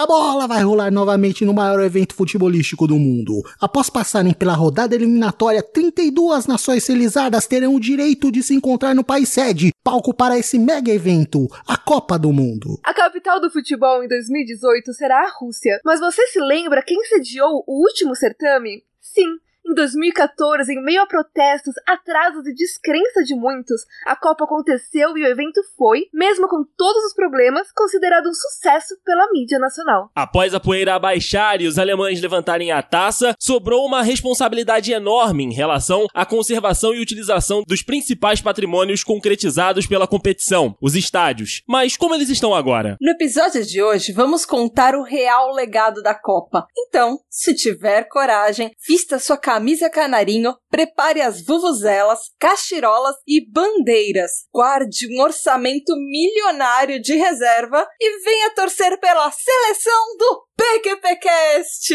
A bola vai rolar novamente no maior evento futebolístico do mundo. Após passarem pela rodada eliminatória, 32 nações civilizadas terão o direito de se encontrar no país sede, palco para esse mega evento, a Copa do Mundo. A capital do futebol em 2018 será a Rússia. Mas você se lembra quem sediou o último certame? Sim, em 2014, em meio a protestos, atrasos e descrença de muitos, a Copa aconteceu e o evento foi, mesmo com todos os problemas, considerado um sucesso pela mídia nacional. Após a poeira abaixar e os alemães levantarem a taça, sobrou uma responsabilidade enorme em relação à conservação e utilização dos principais patrimônios concretizados pela competição, os estádios. Mas como eles estão agora? No episódio de hoje, vamos contar o real legado da Copa. Então, se tiver coragem, vista sua camisa canarinho, prepare as vuvuzelas, cachirolas e bandeiras. Guarde um orçamento milionário de reserva e venha torcer pela seleção do PQPcast!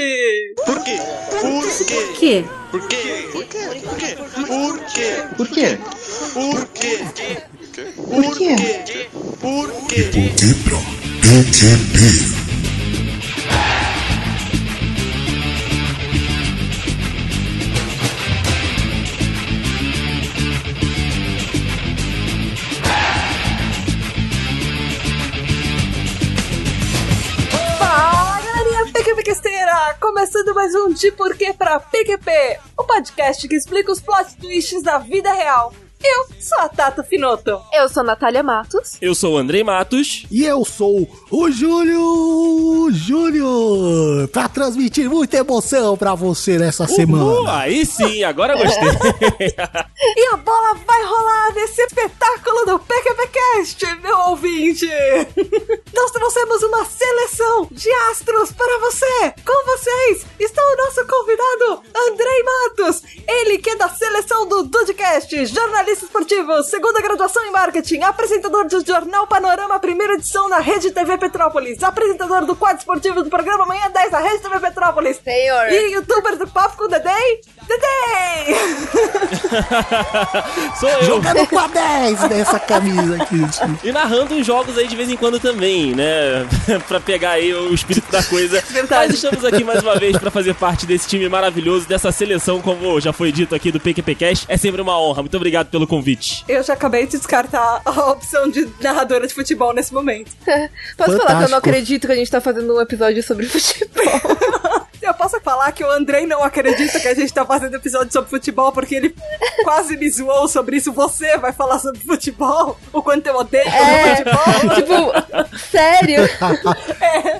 Por quê? Por quê? Por quê? Por quê? Por quê? Por quê? Por quê? Por quê? Por quê? Por quê? Voltei pra PQP. Fala, Começando mais um De Porquê pra PQP, o podcast que explica os plot twists da vida real. Eu sou a Tata Finoto. Eu sou Natália Matos. Eu sou o Andrei Matos. E eu sou o Júlio Júnior para transmitir muita emoção para você nessa Uhul, semana. aí sim, agora eu gostei. E a bola vai rolar nesse espetáculo do PQPcast, meu ouvinte! Nós trouxemos uma seleção de astros para você! Com vocês está o nosso convidado, Andrei Matos! Ele que é da seleção do Dudcast, jornalista esportivo, segunda graduação em marketing, apresentador do Jornal Panorama, primeira edição na Rede TV Petrópolis, apresentador do quadro esportivo do programa Manhã 10 da Rede TV Petrópolis. Senhor. E youtuber do Papo com o Dedei, Dedei! sou eu. Jogando com a 10 dessa camisa aqui. E narrando os jogos aí de vez em quando também, né? pra pegar aí o espírito da coisa. Verdade. Mas estamos aqui mais uma vez pra fazer parte desse time maravilhoso, dessa seleção, como já foi dito aqui do PQPcast. É sempre uma honra. Muito obrigado pelo convite. Eu já acabei de descartar a opção de narradora de futebol nesse momento. Posso falar que eu não Fantástico. acredito que a gente tá fazendo um episódio sobre futebol? Eu posso falar que o Andrei não acredita que a gente tá fazendo episódio sobre futebol porque ele quase me zoou sobre isso. Você vai falar sobre futebol? O quanto eu odeio É, futebol? tipo, sério?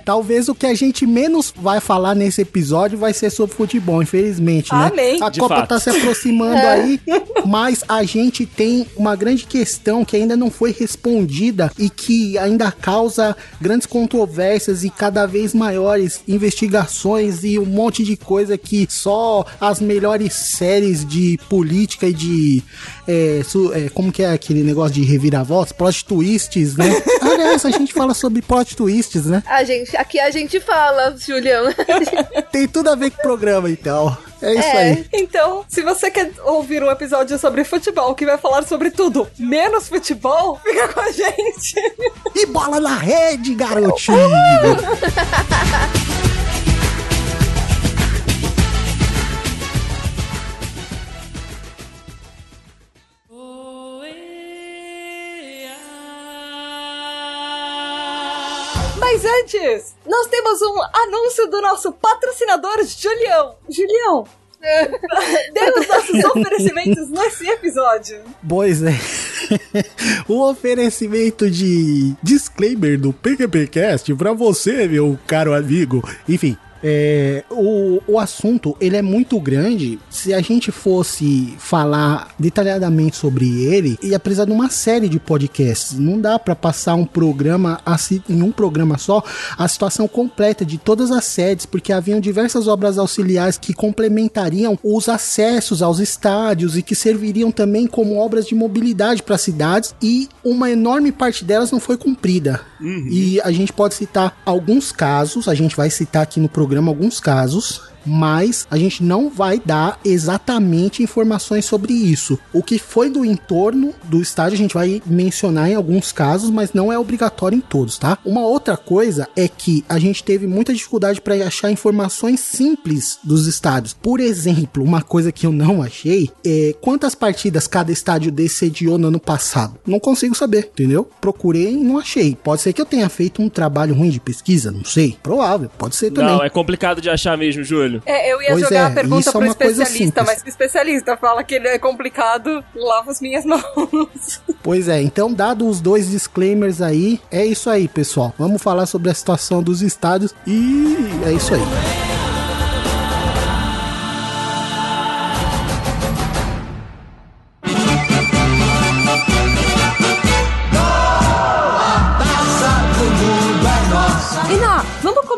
Talvez o que a gente menos vai falar nesse episódio vai ser sobre futebol, infelizmente, né? Amém. A De Copa fato. tá se aproximando aí, mas a gente tem uma grande questão que ainda não foi respondida e que ainda causa grandes controvérsias e cada vez maiores investigações e um monte de coisa que só as melhores séries de política e de é, su- é, como que é aquele negócio de reviravoltas, plot twists, né? Aliás, a gente fala sobre plot twists, né? A gente, aqui a gente fala, Julião. Tem tudo a ver com o programa, então. É isso É. aí. Então, se você quer ouvir um episódio sobre futebol que vai falar sobre tudo, menos futebol, fica com a gente. E bola na rede, garotinho! Mas antes, nós temos um anúncio do nosso patrocinador, Julião. Julião, dê os nossos oferecimentos nesse episódio. Pois é. o oferecimento de disclaimer do PQPcast pra você, meu caro amigo. Enfim. É, o, o assunto ele é muito grande. Se a gente fosse falar detalhadamente sobre ele, ia precisar de uma série de podcasts. Não dá pra passar um programa em um programa só a situação completa de todas as sedes, porque haviam diversas obras auxiliares que complementariam os acessos aos estádios e que serviriam também como obras de mobilidade para cidades e uma enorme parte delas não foi cumprida. E a gente pode citar alguns casos, a gente vai citar aqui no programa alguns casos mas a gente não vai dar exatamente informações sobre isso. O que foi do entorno do estádio a gente vai mencionar em alguns casos, mas não é obrigatório em todos, tá? Uma outra coisa é que a gente teve muita dificuldade para achar informações simples dos estádios. Por exemplo, uma coisa que eu não achei é quantas partidas cada estádio sediou no ano passado. Não consigo saber, entendeu? Procurei e não achei. Pode ser que eu tenha feito um trabalho ruim de pesquisa, não sei. Provável, pode ser também. Não, é complicado de achar mesmo, Júlio. É, eu ia Pois jogar é, a pergunta isso é pro uma coisa especialista, mas se o especialista fala que ele é complicado, lava as minhas mãos. Pois é, então dado os dois disclaimers aí, é isso aí, pessoal. Vamos falar sobre a situação dos estádios e é isso aí.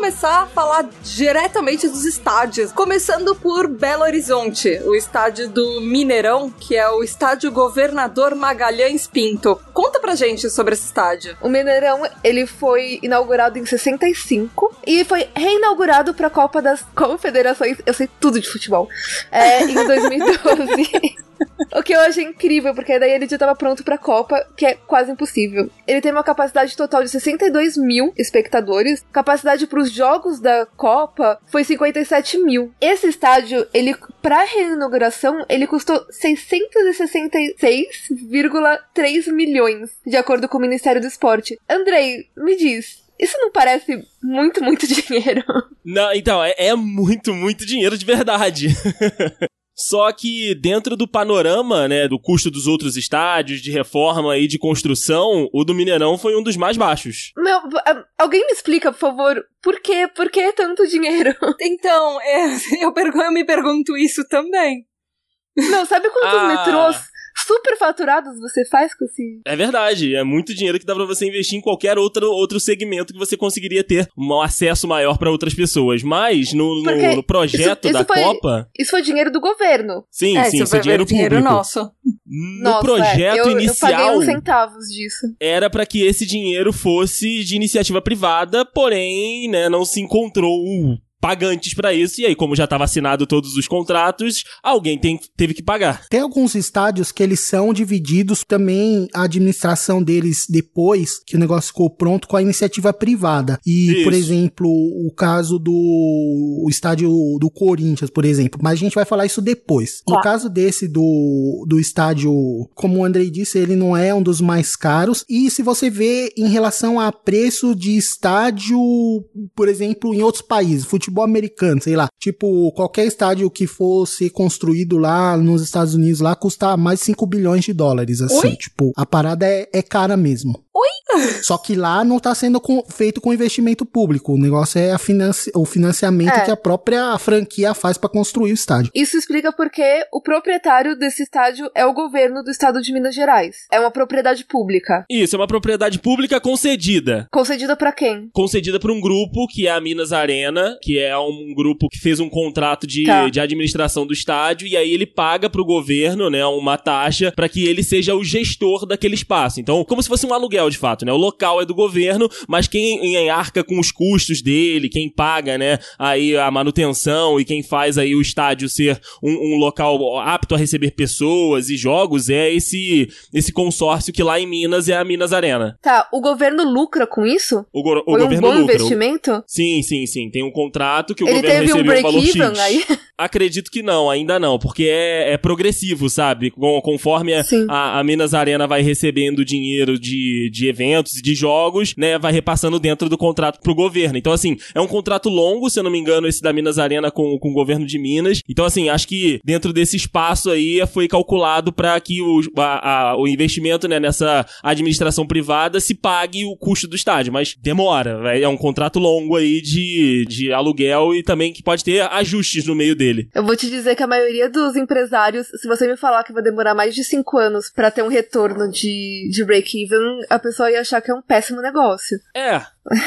Começar a falar diretamente dos estádios. Começando por Belo Horizonte, o estádio do Mineirão, que é o estádio Governador Magalhães Pinto. Conta pra gente sobre esse estádio. O Mineirão, ele foi inaugurado em 65 e foi reinaugurado pra Copa das Confederações. Eu sei tudo de futebol. É, em 2012. O que eu achei incrível, porque daí ele já tava pronto pra Copa, que é quase impossível. Ele tem uma capacidade total de 62 mil espectadores. Capacidade pros jogos da Copa foi 57 mil. Esse estádio, ele, pra reinauguração, ele custou 666,3 milhões, de acordo com o Ministério do Esporte. Andrei, me diz, isso não parece muito, muito dinheiro? Não, então, é, é muito, muito dinheiro de verdade. Só que dentro do panorama, né, do custo dos outros estádios, de reforma e de construção, o do Mineirão foi um dos mais baixos. Meu, a- alguém me explica, por favor, por quê? Por que tanto dinheiro? Então, é, eu, pergu- eu me pergunto isso também. Não, sabe quantos Ah. metrôs super faturados você faz com esse. É verdade, é muito dinheiro que dá pra você investir em qualquer outro, outro segmento que você conseguiria ter um acesso maior pra outras pessoas. Mas no, no- no projeto isso- da isso foi- Copa. Isso foi dinheiro do governo. Sim, é, sim, isso é dinheiro ver dinheiro público. nosso. No Nossa, projeto é, eu, eu inicial. paguei uns centavos disso. era pra que esse dinheiro fosse de iniciativa privada, porém, né, não se encontrou pagantes pra isso, e aí, como já estava assinado todos os contratos, alguém tem- teve que pagar. Tem alguns estádios que eles são divididos também a administração deles depois que o negócio ficou pronto com a iniciativa privada. E, Isso. por exemplo, o caso do o estádio do Corinthians, por exemplo. Mas a gente vai falar isso depois. No Tá. caso desse do, do estádio, como o Andrei disse, ele não é um dos mais caros. E se você vê em relação a preço de estádio, por exemplo, em outros países, futebol americano, sei lá, tipo, qualquer estádio que fosse construído lá nos Estados Unidos lá custa mais de 5 bilhões de dólares, assim, Oi? tipo, a parada é, é cara mesmo. Oi? Só que lá não tá sendo com- feito com investimento público. O negócio é a financi- o financiamento É. que a própria franquia faz pra construir o estádio. Isso explica porque o proprietário desse estádio é o governo do estado de Minas Gerais. É uma propriedade pública. Isso, é uma propriedade pública concedida. Concedida pra quem? Concedida por um grupo que é a Minas Arena, que é um grupo que fez um contrato de, Tá. de administração do estádio, e aí ele paga pro governo, né, uma taxa pra que ele seja o gestor daquele espaço. Então, como se fosse um aluguel de fato, né? O local é do governo, mas quem em- arca com os custos dele, quem paga, né, aí a manutenção e quem faz aí o estádio ser um, um local apto a receber pessoas e jogos é esse esse consórcio que lá em Minas é a Minas Arena. Tá, o governo lucra com isso? O, go- o Foi um governo bom lucra. investimento? Sim, sim, sim. Tem um contrato que o Ele governo teve um recebeu um valor X. aí? Acredito que não, ainda não, porque é, é progressivo, sabe? Com- Conforme a, a, a Minas Arena vai recebendo dinheiro de, de eventos e de jogos, né? Vai repassando dentro do contrato pro governo. Então, assim, é um contrato longo, se eu não me engano, esse da Minas Arena com, com o governo de Minas. Então, assim, acho que dentro desse espaço aí foi calculado para que o, a- a- o investimento né, nessa administração privada se pague o custo do estádio. Mas demora, vai- é um contrato longo aí de, de aluguel e também que pode ter ajustes no meio dele. Eu vou te dizer que a maioria dos empresários, se você me falar que vai demorar mais de cinco anos pra ter um retorno de, de break-even, a pessoa ia achar que é um péssimo negócio. É,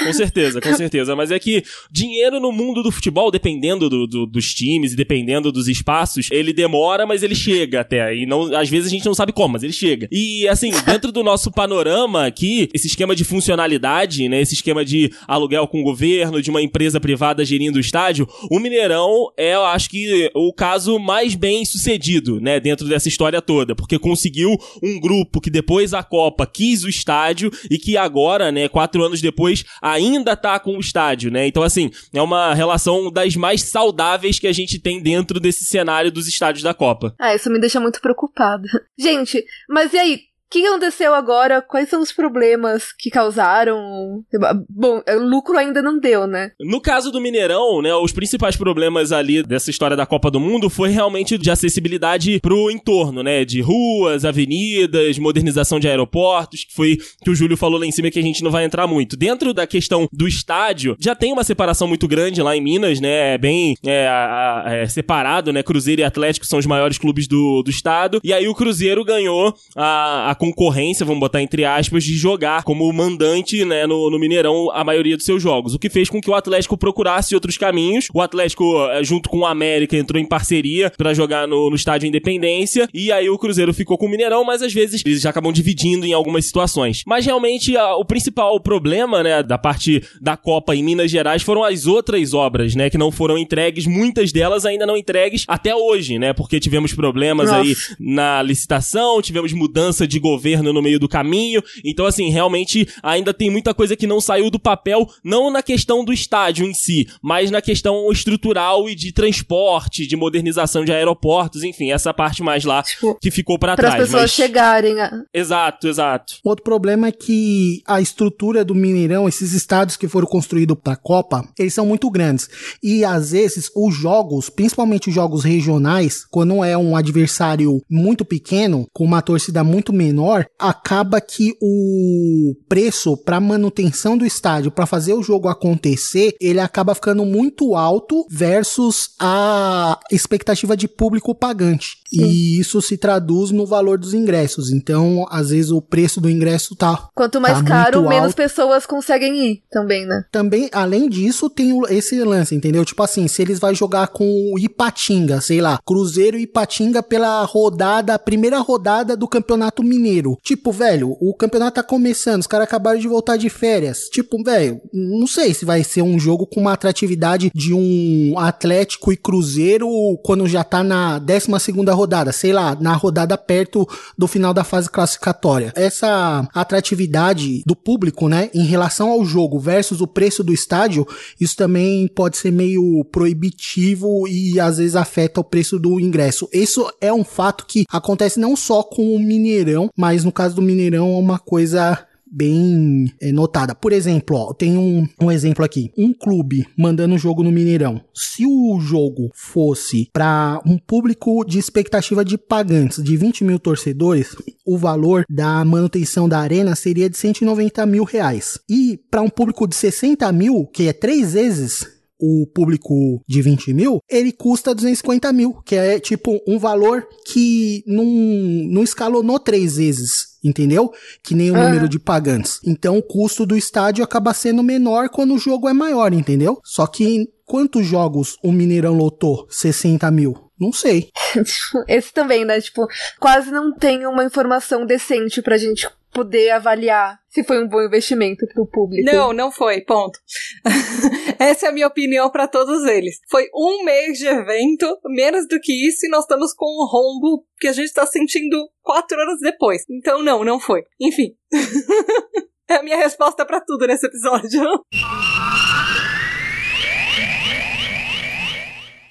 Com certeza, com certeza. Mas é que dinheiro no mundo do futebol, dependendo do, do, dos times e dependendo dos espaços, ele demora, mas ele chega até. E não, às vezes a gente não sabe como, mas ele chega. E assim, dentro do nosso panorama aqui, esse esquema de funcionalidade, né? Esse esquema de aluguel com o governo, de uma empresa privada gerindo o estádio, o Mineirão é, eu acho que, o caso mais bem sucedido, né? Dentro dessa história toda. Porque conseguiu um grupo que depois a Copa quis o estádio e que agora, né, quatro anos depois, ainda tá com o estádio, né? Então, assim, é uma relação das mais saudáveis que a gente tem dentro desse cenário dos estádios da Copa. Ah, isso me deixa muito preocupada. Gente, mas e aí? Que aconteceu agora? Quais são os problemas que causaram? Bom, é, lucro ainda não deu, né? No caso do Mineirão, né, os principais problemas ali dessa história da Copa do Mundo foi realmente de acessibilidade pro entorno, né? De ruas, avenidas, modernização de aeroportos, que foi que o Júlio falou lá em cima que a gente não vai entrar muito. Dentro da questão do estádio, já tem uma separação muito grande lá em Minas, né? É bem é, é separado, né? Cruzeiro e Atlético são os maiores clubes do, do estado. E aí o Cruzeiro ganhou a, a concorrência, vamos botar entre aspas, de jogar como mandante, né, no, no Mineirão a maioria dos seus jogos. O que fez com que o Atlético procurasse outros caminhos. O Atlético, eh, junto com o América, entrou em parceria para jogar no, no estádio Independência. E aí o Cruzeiro ficou com o Mineirão, mas às vezes eles já acabam dividindo em algumas situações. Mas realmente a, o principal problema, né, da parte da Copa em Minas Gerais foram as outras obras, né, que não foram entregues. Muitas delas ainda não entregues até hoje, né, porque tivemos problemas Nossa. aí na licitação, tivemos mudança de governo governo no meio do caminho. Então, assim, realmente ainda tem muita coisa que não saiu do papel, não na questão do estádio em si, mas na questão estrutural e de transporte, de modernização de aeroportos, enfim, essa parte mais lá tipo, que ficou para trás. Para as pessoas mas... chegarem. A... Exato, exato. Outro problema é que a estrutura do Mineirão, esses estádios que foram construídos para a Copa, eles são muito grandes. E às vezes os jogos, principalmente os jogos regionais, quando é um adversário muito pequeno, com uma torcida muito menor, menor, acaba que o preço para manutenção do estádio, para fazer o jogo acontecer, ele acaba ficando muito alto versus a expectativa de público pagante. Sim. E isso se traduz no valor dos ingressos. Então, às vezes o preço do ingresso tá Quanto mais tá caro, menos pessoas conseguem ir também, né? Também, além disso, tem esse lance, entendeu? Tipo assim, se eles vão jogar com o Ipatinga, sei lá, Cruzeiro e Ipatinga pela rodada, primeira rodada do Campeonato Mineiro Tipo, velho, o campeonato tá começando, os caras acabaram de voltar de férias. Tipo, velho, não sei se vai ser um jogo com uma atratividade de um Atlético e Cruzeiro quando já tá na 12 segunda rodada, sei lá, na rodada perto do final da fase classificatória. Essa atratividade do público, né, em relação ao jogo versus o preço do estádio, isso também pode ser meio proibitivo e às vezes afeta o preço do ingresso. Isso é um fato que acontece não só com o Mineirão, mas no caso do Mineirão é uma coisa bem é, notada. Por exemplo, ó, tem um, um exemplo aqui. Um clube mandando jogo no Mineirão. Se o jogo fosse para um público de expectativa de pagantes de 20 mil torcedores, o valor da manutenção da arena seria de 190 mil reais. E para um público de 60 mil, que é três vezes o público de 20 mil, ele custa 250 mil, que é tipo um valor que não, não escalonou três vezes entendeu? Que nem o uhum. número de pagantes. Então o custo do estádio acaba sendo menor quando o jogo é maior, entendeu? Só que quantos jogos o Mineirão lotou? 60 mil. Não sei. Esse também, né? Tipo, quase não tem uma informação decente pra gente poder avaliar se foi um bom investimento para o público. Não, não foi, ponto. Essa é a minha opinião para todos eles. Foi um mês de evento, menos do que isso, e nós estamos com um rombo que a gente está sentindo quatro horas depois. Então, não, não foi. Enfim. é a minha resposta para tudo nesse episódio.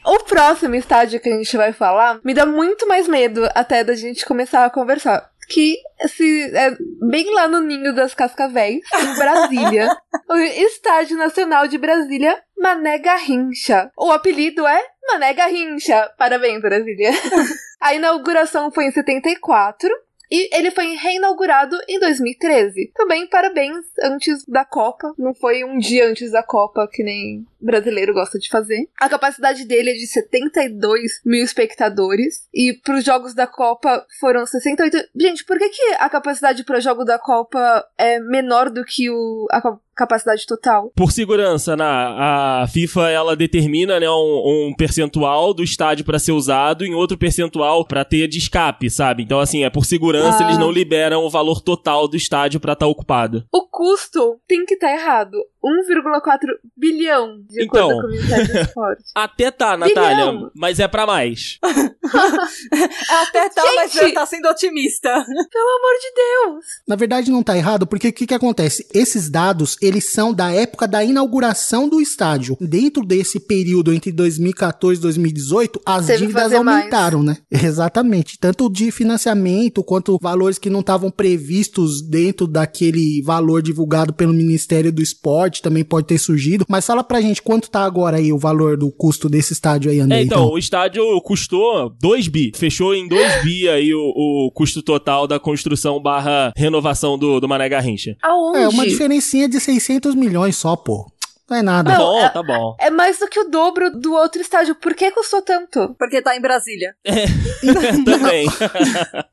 O próximo estádio que a gente vai falar me dá muito mais medo até da gente começar a conversar que se, é bem lá no ninho das cascavéis, em Brasília. o Estádio Nacional de Brasília, Mané Garrincha. O apelido é Mané Garrincha. Parabéns, Brasília. A inauguração foi em 74 e ele foi reinaugurado em 2013. Também parabéns antes da Copa. Não foi um dia antes da Copa, que nem brasileiro gosta de fazer. A capacidade dele é de 72 mil espectadores. E pros jogos da Copa foram 68. Gente, por que, que a capacidade pro jogo da Copa é menor do que o, a capacidade total? Por segurança, na, a FIFA ela determina né, um, um percentual do estádio para ser usado e outro percentual para ter de escape, sabe? Então, assim, é por segurança, Ah. eles não liberam o valor total do estádio para estar ocupado. O custo tem que estar errado. 1,4 bilhão, de Então. acordo com o Ministério do Esporte. Até tá, Natália, Bilhão. mas é pra mais. Até tá, mas Gente! você tá sendo otimista. Pelo amor de Deus! Na verdade, não tá errado, porque o que, que acontece? Esses dados, eles são da época da inauguração do estádio. Dentro desse período entre 2014 e 2018, as Teve dívidas fazer mais. aumentaram, né? Exatamente. Tanto de financiamento, quanto valores que não estavam previstos dentro daquele valor divulgado pelo Ministério do Esporte, também pode ter surgido. Mas fala pra gente quanto tá agora aí o valor do custo desse estádio aí, André. É, então, o estádio custou 2 bi. Fechou em 2 bi aí o, o custo total da construção barra renovação do, do Mané Garrincha. Aonde? É, uma diferencinha de 600 milhões só, pô. Não é nada. Tá Não, bom, é- tá bom. É mais do que o dobro do outro estádio. Por que custou tanto? Porque tá em Brasília. Também.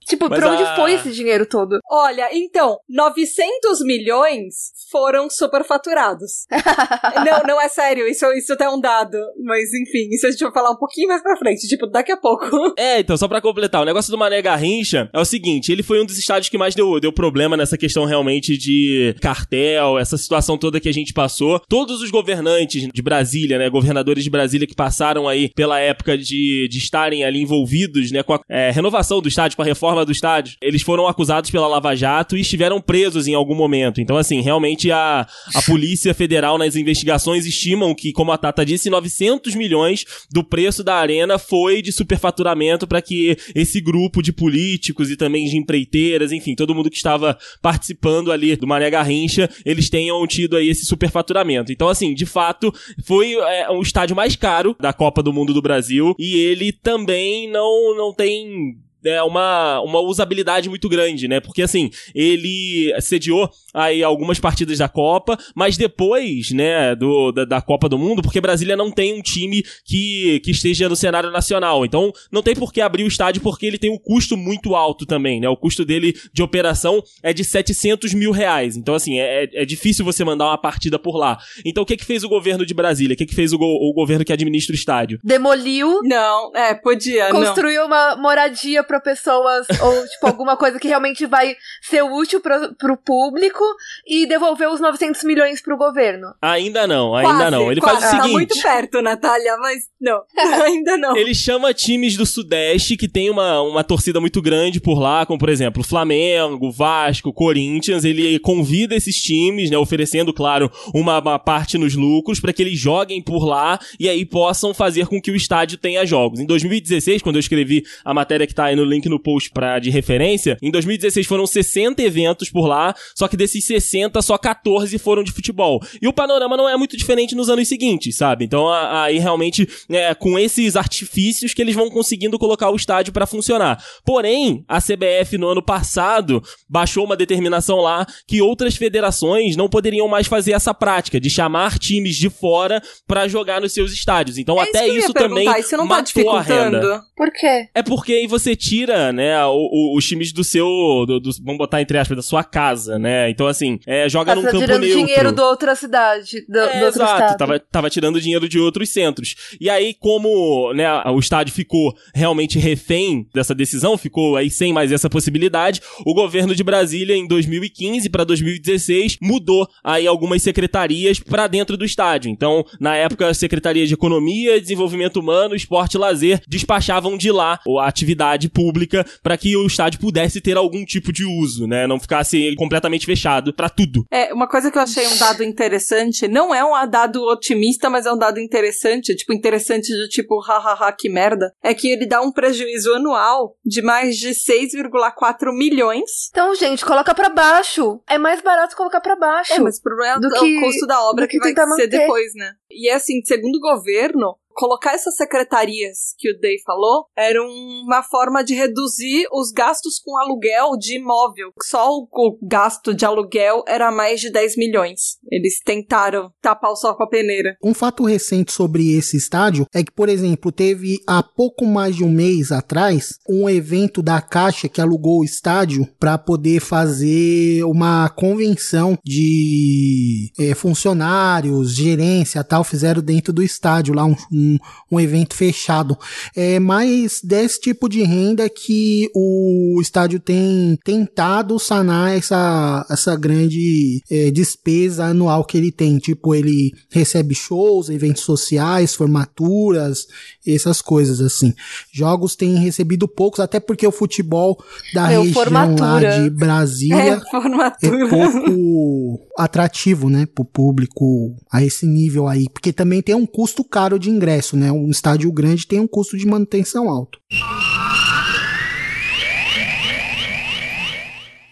Tipo, Mas pra onde a- foi esse dinheiro todo? Olha, então, 900 milhões foram superfaturados. não, não é sério, isso, isso até é um dado. Mas enfim, isso a gente vai falar um pouquinho mais pra frente, tipo, daqui a pouco. É, então, só pra completar, o negócio do Mané Garrincha é o seguinte, ele foi um dos estádios que mais deu, deu problema nessa questão realmente de cartel, essa situação toda que a gente passou. Todos os governantes de Brasília, né, governadores de Brasília que passaram aí pela época de, de estarem ali envolvidos, né, com a é, renovação do estádio, com a reforma do estádio, eles foram acusados pela Lava Jato e estiveram presos em algum momento. Então, assim, realmente a, a Polícia Federal nas investigações estimam que, como a Tata disse, 900 milhões do preço da arena foi de superfaturamento para que esse grupo de políticos e também de empreiteiras, enfim, todo mundo que estava participando ali do Mané Garrincha, eles tenham tido aí esse superfaturamento. Então, assim, de fato, foi é, o estádio mais caro da Copa do Mundo do Brasil e ele também não, não tem é uma, uma usabilidade muito grande, né? Porque assim, ele sediou aí algumas partidas da Copa, mas depois, né, do, da, da Copa do Mundo, porque Brasília não tem um time que, que esteja no cenário nacional. Então, não tem por que abrir o estádio, porque ele tem um custo muito alto também, né? O custo dele de operação é de 700 mil reais. Então, assim, é, é- é difícil você mandar uma partida por lá. Então, o que que fez o governo de Brasília? O que que fez o, go- o governo que administra o estádio? Demoliu, Não, é, podia, não. construiu uma moradia pra pessoas, ou tipo, alguma coisa que realmente vai ser útil pro, pro público e devolveu os 900 milhões pro governo. Ainda não, ainda Quase, não. Ele quase. faz o Tá seguinte. muito perto, Natália, mas não. Ainda não. Ele chama times do Sudeste que tem uma, uma torcida muito grande por lá, como por exemplo Flamengo, Vasco, Corinthians. Ele convida esses times, né, oferecendo, claro, uma, uma parte nos lucros para que eles joguem por lá e aí possam fazer com que o estádio tenha jogos. Em 2016, quando eu escrevi a matéria que tá aí no link no post pra, de referência, em 2016 foram 60 eventos por lá, só que desses 60, só 14 foram de futebol. E o panorama não é muito diferente nos anos seguintes, sabe? Então aí realmente é com esses artifícios que eles vão conseguindo colocar o estádio pra funcionar. Porém, a CBF no ano passado baixou uma determinação lá que outras federações não poderiam mais fazer essa prática de chamar times de fora pra jogar nos seus estádios. Então É até que eu ia isso também Isso não tá matou a renda. dificultando? Por quê? É porque aí você tira, né, o- o- os times do seu, do- do- vamos botar entre aspas, da sua casa, né? Então assim, é, joga Tá num campo tirando neutro. dinheiro da outra cidade, do, É, do outro exato, estado. tava, tava tirando dinheiro de outros centros. E aí, como né, o estádio ficou realmente refém dessa decisão, ficou aí sem mais essa possibilidade, o governo de Brasília, em 2015 para 2016, mudou aí algumas secretarias para dentro do estádio. Então, na época, a Secretaria de Economia, Desenvolvimento Humano, Esporte e Lazer despachavam de lá a atividade pública para que o estádio pudesse ter algum tipo de uso, né? Não ficasse completamente fechado para tudo. É, uma coisa que eu achei um dado interessante, não é um dado otimista, mas é um dado interessante, tipo, interessante do tipo, hahaha, que merda, é que ele dá um prejuízo anual de mais de 6,4 milhões. Então, gente, coloca pra baixo. É mais barato colocar pra baixo. É, mas o problema Do é que- o custo da obra que, que vai ser manter. depois, né? E é assim, segundo o governo, colocar essas secretarias que o Day falou era uma forma de reduzir os gastos com aluguel de imóvel. Só o, gasto de aluguel era mais de 10 milhões. Eles tentaram tapar o sol com a peneira. Um fato recente sobre esse estádio é que, por exemplo, teve há pouco mais de um mês atrás um evento da Caixa que alugou o estádio para poder fazer uma convenção de é, funcionários, gerência tal, fizeram dentro do estádio lá um, um, um evento fechado. É mais desse tipo de renda que o estádio tem tentado sanar essa, essa grande é, despesa anual que ele tem. Tipo, ele recebe shows, eventos sociais, formaturas, essas coisas assim. Jogos têm recebido poucos, até porque o futebol da Meu, região formatura. lá de Brasília É, é pouco atrativo, né, pro público a esse nível aí, porque também tem um custo caro de ingresso, né? Um estádio grande tem um custo de manutenção alto.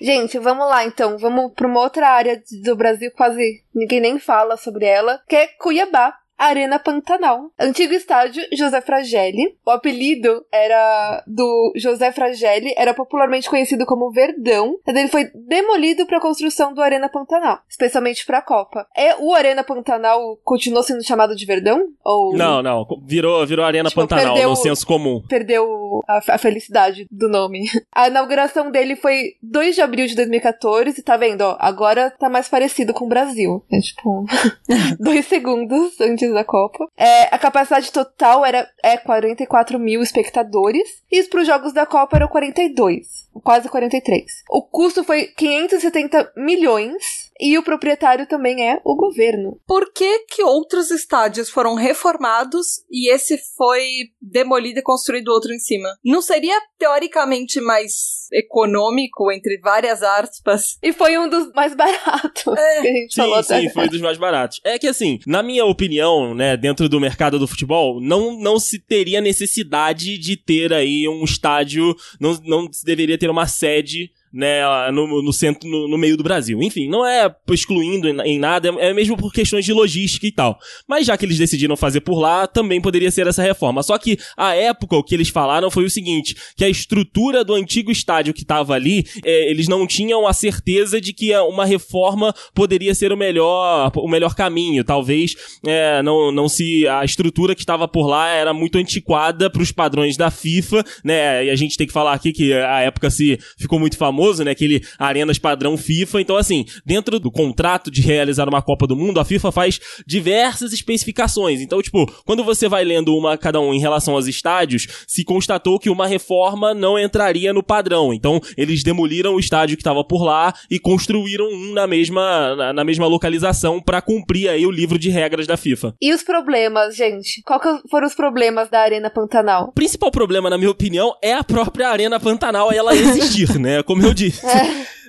Gente, vamos lá então. Vamos para uma outra área do Brasil, quase ninguém nem fala sobre ela, que é Cuiabá. Arena Pantanal. Antigo estádio José Fragelli. O apelido era do José Fragelli, era popularmente conhecido como Verdão, mas ele foi demolido para a construção do Arena Pantanal, especialmente para a Copa. É o Arena Pantanal continuou sendo chamado de Verdão ou Não, não. Virou, virou Arena Tipo, Pantanal perdeu- no senso comum. perdeu a, a felicidade do nome. A inauguração dele foi 2 de abril de 2014 e tá vendo, ó, agora tá mais parecido com o Brasil. É tipo, dois segundos antes da Copa. É, a capacidade total era é 44 mil espectadores e para os jogos da Copa eram 42, quase 43. O custo foi 570 milhões e o proprietário também é o governo. Por que, que outros estádios foram reformados e esse foi demolido e construído outro em cima? Não seria teoricamente mais econômico, entre várias aspas? E foi um dos mais baratos que a gente falou Sim, até sim, foi dos mais baratos. É que assim, na minha opinião, né, dentro do mercado do futebol, não, não se teria necessidade de ter aí um estádio, não, não se deveria ter uma sede né, no, no centro, no, no meio do Brasil. Enfim, não é excluindo em, em nada, é mesmo por questões de logística e tal. Mas já que eles decidiram fazer por lá, também poderia ser essa reforma. Só que a época, o que eles falaram foi o seguinte, que a estrutura do antigo estádio que estava ali, é, eles não tinham a certeza de que uma reforma poderia ser o melhor, o melhor caminho. Talvez é, não, não se a estrutura que estava por lá era muito antiquada para os padrões da FIFA, né? E a gente tem que falar aqui que a época se ficou muito famoso, né? Aquele arenas padrão FIFA. Então, assim, dentro do contrato de realizar uma Copa do Mundo, a FIFA faz diversas especificações. Então, tipo, quando você vai lendo uma cada um em relação aos estádios, se constatou que uma reforma não entraria no padrão. Então, eles demoliram o estádio que estava por lá e construíram um na mesma, na, na mesma localização para cumprir aí o livro de regras da FIFA. E os problemas, gente? Qual foram os problemas da Arena Pantanal? O principal problema, na minha opinião, é a própria Arena Pantanal ela existir, né? Como eu disse.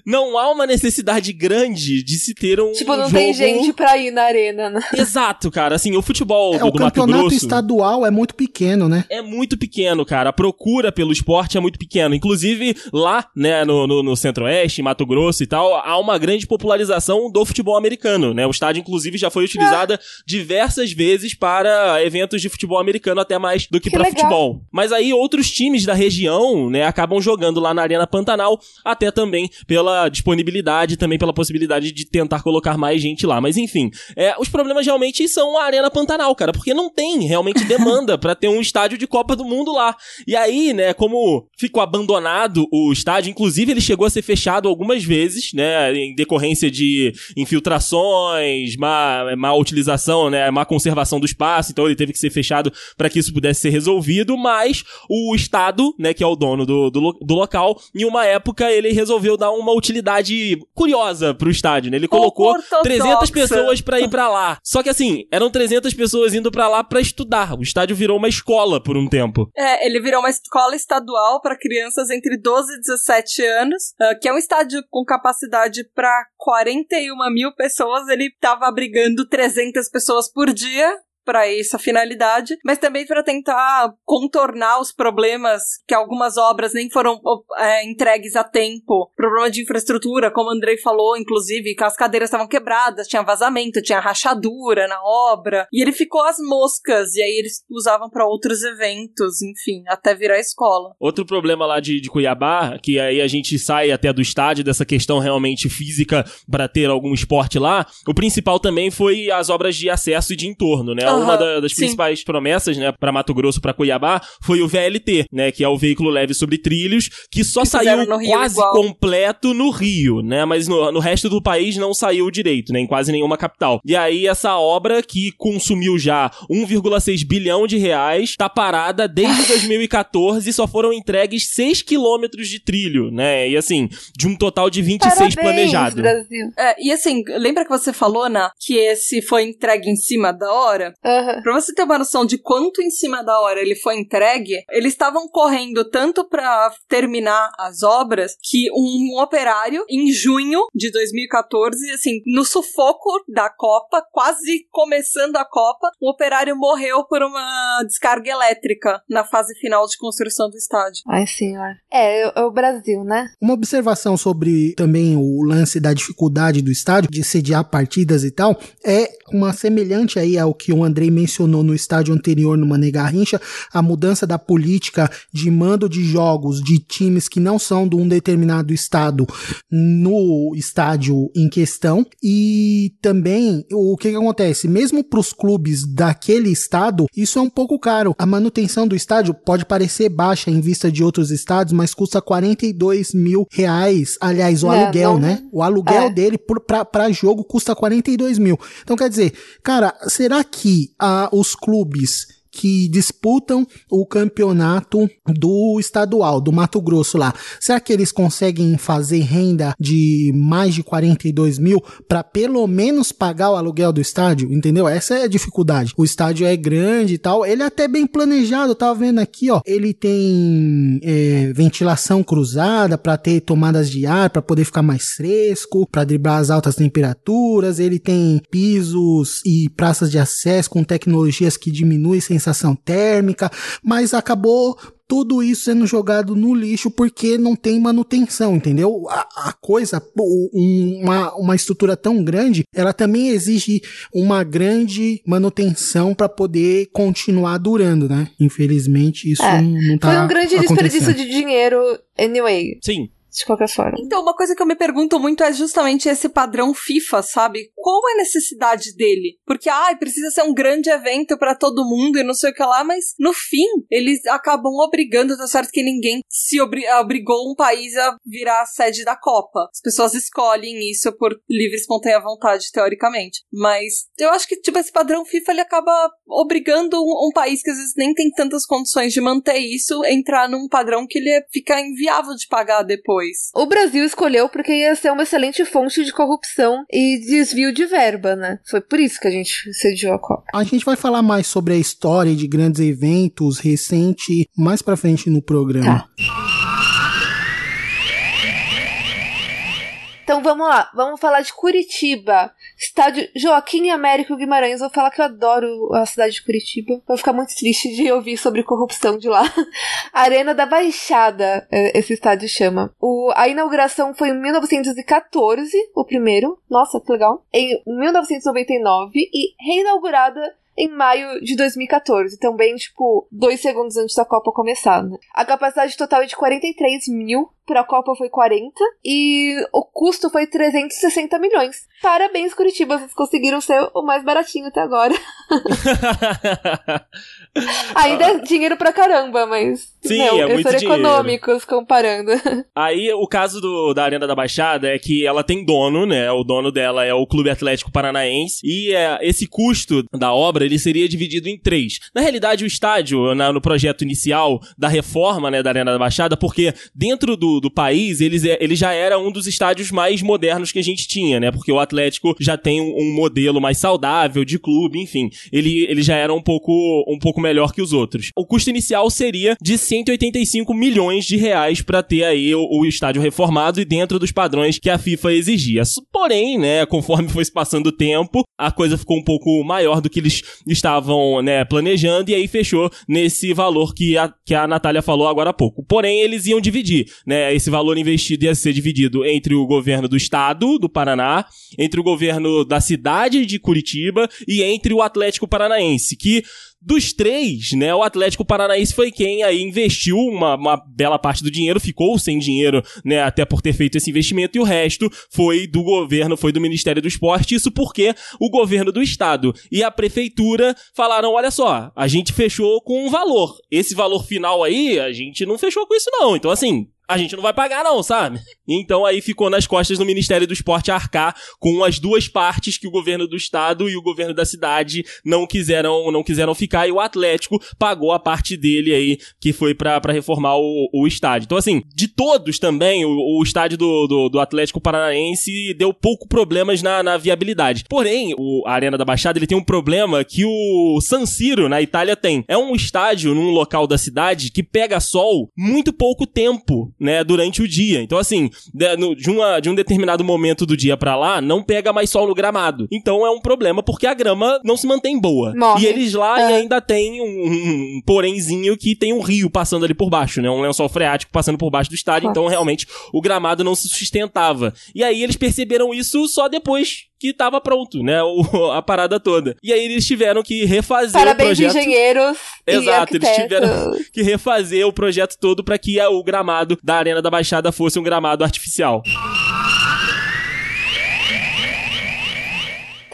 Não há uma necessidade grande de se ter um Tipo, não jogo... tem gente pra ir na arena, né? Exato, cara. Assim, o futebol É, do, o do Mato campeonato Grosso estadual é muito pequeno, né? é muito pequeno, cara. A procura pelo esporte é muito pequena. Inclusive, lá, né, no, no, no Centro-Oeste, em Mato Grosso e tal, há uma grande popularização do futebol americano, né? O estádio, inclusive, já foi utilizado diversas vezes para eventos de futebol americano, até mais do que, Que para legal. futebol. Mas aí outros times da região, né, acabam jogando lá na Arena Pantanal, até também pela disponibilidade, também pela possibilidade de tentar colocar mais gente lá. Mas enfim, é, os problemas realmente são a Arena Pantanal, cara, porque não tem realmente demanda pra ter um estádio de Copa do Mundo lá. E aí, né, como ficou abandonado o estádio, inclusive ele chegou a ser fechado algumas vezes, né, em decorrência de infiltrações, má, má utilização, né, má conservação do espaço, então ele teve que ser fechado para que isso pudesse ser resolvido, mas o Estado, né, que é o dono do, do, do local, em uma época ele resolveu dar uma utilidade curiosa pro estádio, né, ele colocou ortodoxa. 300 pessoas pra ir pra lá. Só que assim, eram 300 pessoas indo pra lá pra estudar. O estádio virou uma escola por um tempo. É, ele virou uma escola estadual para crianças entre 12 e 17 anos, ah, que é um estádio com capacidade para 41 mil pessoas. Ele tava abrigando 300 pessoas por dia. Para essa finalidade, mas também para tentar contornar os problemas que algumas obras nem foram é, entregues a tempo. Problema de infraestrutura, como o Andrei falou, inclusive, que as cadeiras estavam quebradas, tinha vazamento, tinha rachadura na obra, e ele ficou às moscas, e aí eles usavam para outros eventos, enfim, até virar escola. Outro problema lá de, de Cuiabá, que aí a gente sai até do estádio dessa questão realmente física para ter algum esporte lá, o principal também foi as obras de acesso e de entorno, né? Uhum, Uma da, das sim. principais promessas, né, para Mato Grosso, para Cuiabá, foi o VLT, né, que é o veículo leve sobre trilhos, que só Que saiu quase igual. completo no Rio, né? Mas no, no resto do país não saiu direito, né? Em quase nenhuma capital. E aí essa obra que consumiu já 1,6 bilhão de reais, tá parada desde 2014 e só foram entregues 6 quilômetros de trilho, né? E assim, de um total de 26 Parabéns, planejado. Brasil. É, e assim, lembra que você falou, Ana, que esse foi entregue em cima da hora? Aham. Pra você ter uma noção de quanto em cima da hora ele foi entregue, eles estavam correndo tanto pra terminar as obras que um operário, em junho de 2014, assim, no sufoco da Copa, quase começando a Copa, um operário morreu por uma descarga elétrica na fase final de construção do estádio. Ai, senhor. É, é o Brasil, né? Uma observação sobre também o lance da dificuldade do estádio, de sediar partidas e tal, é uma semelhante aí ao que o Andrei mencionou no estádio anterior, no Mané Garrincha, a mudança da política de mando de jogos de times que não são de um determinado estado no estádio em questão. E também o que, que acontece? Mesmo para os clubes daquele estado, isso é um pouco caro. A manutenção do estádio pode parecer baixa em vista de outros estados, mas custa 42 mil reais. Aliás, o É, aluguel, não- né? O aluguel É. dele pra jogo custa 42 mil. Então, quer dizer, cara, será que ah, os clubes que disputam o campeonato do estadual, do Mato Grosso lá, será que eles conseguem fazer renda de mais de 42 mil para pelo menos pagar o aluguel do estádio? Entendeu? Essa é a dificuldade. O estádio é grande e tal, ele é até bem planejado, tava vendo aqui, ó, ele tem é, ventilação cruzada para ter tomadas de ar, para poder ficar mais fresco, para driblar as altas temperaturas, ele tem pisos e praças de acesso com tecnologias que diminuem sensação térmica, mas acabou tudo isso sendo jogado no lixo porque não tem manutenção, entendeu? A, a coisa, um- uma, uma estrutura tão grande, ela também exige uma grande manutenção para poder continuar durando, né? Infelizmente, isso É, não, tá Foi um grande desperdício de dinheiro, anyway, Sim. De qualquer forma. Então, uma coisa que eu me pergunto muito é justamente esse padrão FIFA, sabe? Qual é a necessidade dele? Porque, ai, precisa ser um grande evento pra todo mundo e não sei o que lá, mas no fim, eles acabam obrigando, tá certo que ninguém se obri- obrigou um país a virar a sede da Copa. As pessoas escolhem isso por livre espontânea vontade, teoricamente. Mas eu acho que, tipo, esse padrão FIFA, ele acaba obrigando um, um país que às vezes nem tem tantas condições de manter isso, entrar num padrão que ele fica inviável de pagar depois. O Brasil escolheu porque ia ser uma excelente fonte de corrupção e desvio de verba, né? Foi por isso que a gente sediou a Copa. A gente vai falar mais sobre a história de grandes eventos recente mais pra frente no programa. Então vamos lá, vamos falar de Curitiba. Estádio Joaquim Américo Guimarães. Vou falar que eu adoro a cidade de Curitiba. Vou ficar muito triste de ouvir sobre corrupção de lá. Arena da Baixada, é, esse estádio chama. O, a inauguração foi em 1914, o primeiro. Nossa, que legal. Em 1999 e reinaugurada em maio de 2014. Também, tipo, dois segundos antes da Copa começar, né? A capacidade total é de 43 mil. Pra Copa foi 40. E o custo foi 360 milhões. Parabéns, Curitiba. Vocês conseguiram ser o mais baratinho até agora. Ainda é dinheiro pra caramba, mas. Sim, não, é muito dinheiro. econômicos comparando. Aí o caso do, da Arena da Baixada é que ela tem dono, né? O dono dela é o Clube Atlético Paranaense. E é, esse custo da obra ele seria dividido em três. Na realidade, o estádio, na- no projeto inicial da reforma né, da Arena da Baixada, porque dentro do, do, país, eles, é, ele já era um dos estádios mais modernos que a gente tinha, né? Porque o Atlético já tem um, um modelo mais saudável de clube, enfim. Ele, ele já era um pouco, um pouco melhor que os outros. O custo inicial seria de 185 milhões de reais para ter aí o, o estádio reformado e dentro dos padrões que a FIFA exigia. Porém, né, conforme foi passando o tempo, a coisa ficou um pouco maior do que eles estavam, né, planejando e aí fechou nesse valor que a, que a Natália falou agora há pouco. Porém, eles iam dividir, né, esse valor investido ia ser dividido entre o governo do estado do Paraná, entre o governo da cidade de Curitiba e entre o Atlético Paranaense, que dos três, né, o Atlético Paranaense foi quem aí investiu uma, uma bela parte do dinheiro, ficou sem dinheiro, né, até por ter feito esse investimento, e o resto foi do governo, foi do Ministério do Esporte, isso porque o governo do estado e a prefeitura falaram, olha só, a gente fechou com um valor, esse valor final aí, a gente não fechou com isso não, então assim, a gente não vai pagar não, sabe? Então aí ficou nas costas do Ministério do Esporte arcar com as duas partes que o governo do estado e o governo da cidade não quiseram não quiseram ficar e o Atlético pagou a parte dele aí que foi para reformar o, o estádio. Então assim, de todos também, o, o estádio do, do, do, Atlético Paranaense deu pouco problemas na, na viabilidade. Porém, o, a Arena da Baixada ele tem um problema que o San Siro na Itália tem. É um estádio num local da cidade que pega sol muito pouco tempo né, durante o dia. Então, assim, de, no, de, uma, de um determinado momento do dia para lá, não pega mais sol no gramado. Então é um problema porque a grama não se mantém boa. Morre. E eles lá É. ainda tem um, um porémzinho que tem um rio passando ali por baixo, né? Um lençol freático passando por baixo do estádio. Então, realmente, o gramado não se sustentava. E aí eles perceberam isso só depois que tava pronto, né? O, a parada toda. E aí eles tiveram que refazer Parabéns, o projeto. engenheiros Exato, eles tiveram que refazer o projeto todo para que o gramado da Arena da Baixada fosse um gramado artificial.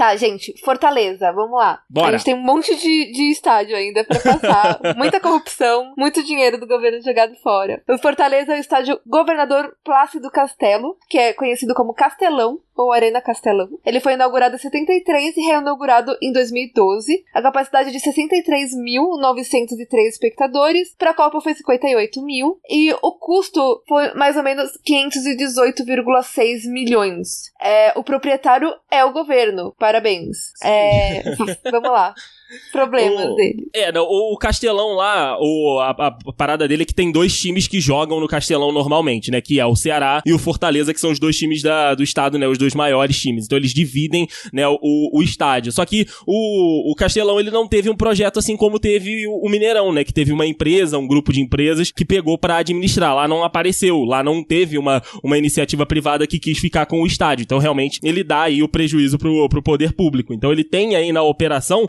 Tá, gente, Fortaleza, vamos lá. Bora. A gente tem um monte de, de estádio ainda pra passar. Muita corrupção, muito dinheiro do governo jogado fora. O Fortaleza é o estádio Governador Plácido Castelo, que é conhecido como Castelão, ou Arena Castelão. Ele foi inaugurado em 73 e reinaugurado em 2012. A capacidade de 63.903 espectadores. Pra Copa foi 58 mil. E o custo foi mais ou menos 518,6 milhões. É, o proprietário é o governo. Parabéns. É, vamos lá. Problemas O- dele. É, não, o Castelão lá, o, a, a parada dele é que tem dois times que jogam no Castelão normalmente, né? Que é o Ceará e o Fortaleza, que são os dois times da, do estado, né? Os dois maiores times. Então eles dividem, né, o, o estádio. Só que o, o Castelão, ele não teve um projeto assim como teve o, o Mineirão, né? Que teve uma empresa, um grupo de empresas que pegou pra administrar. Lá não apareceu, lá não teve uma, uma iniciativa privada que quis ficar com o estádio. Então realmente ele dá aí o prejuízo pro, pro poder público. Então ele tem aí na operação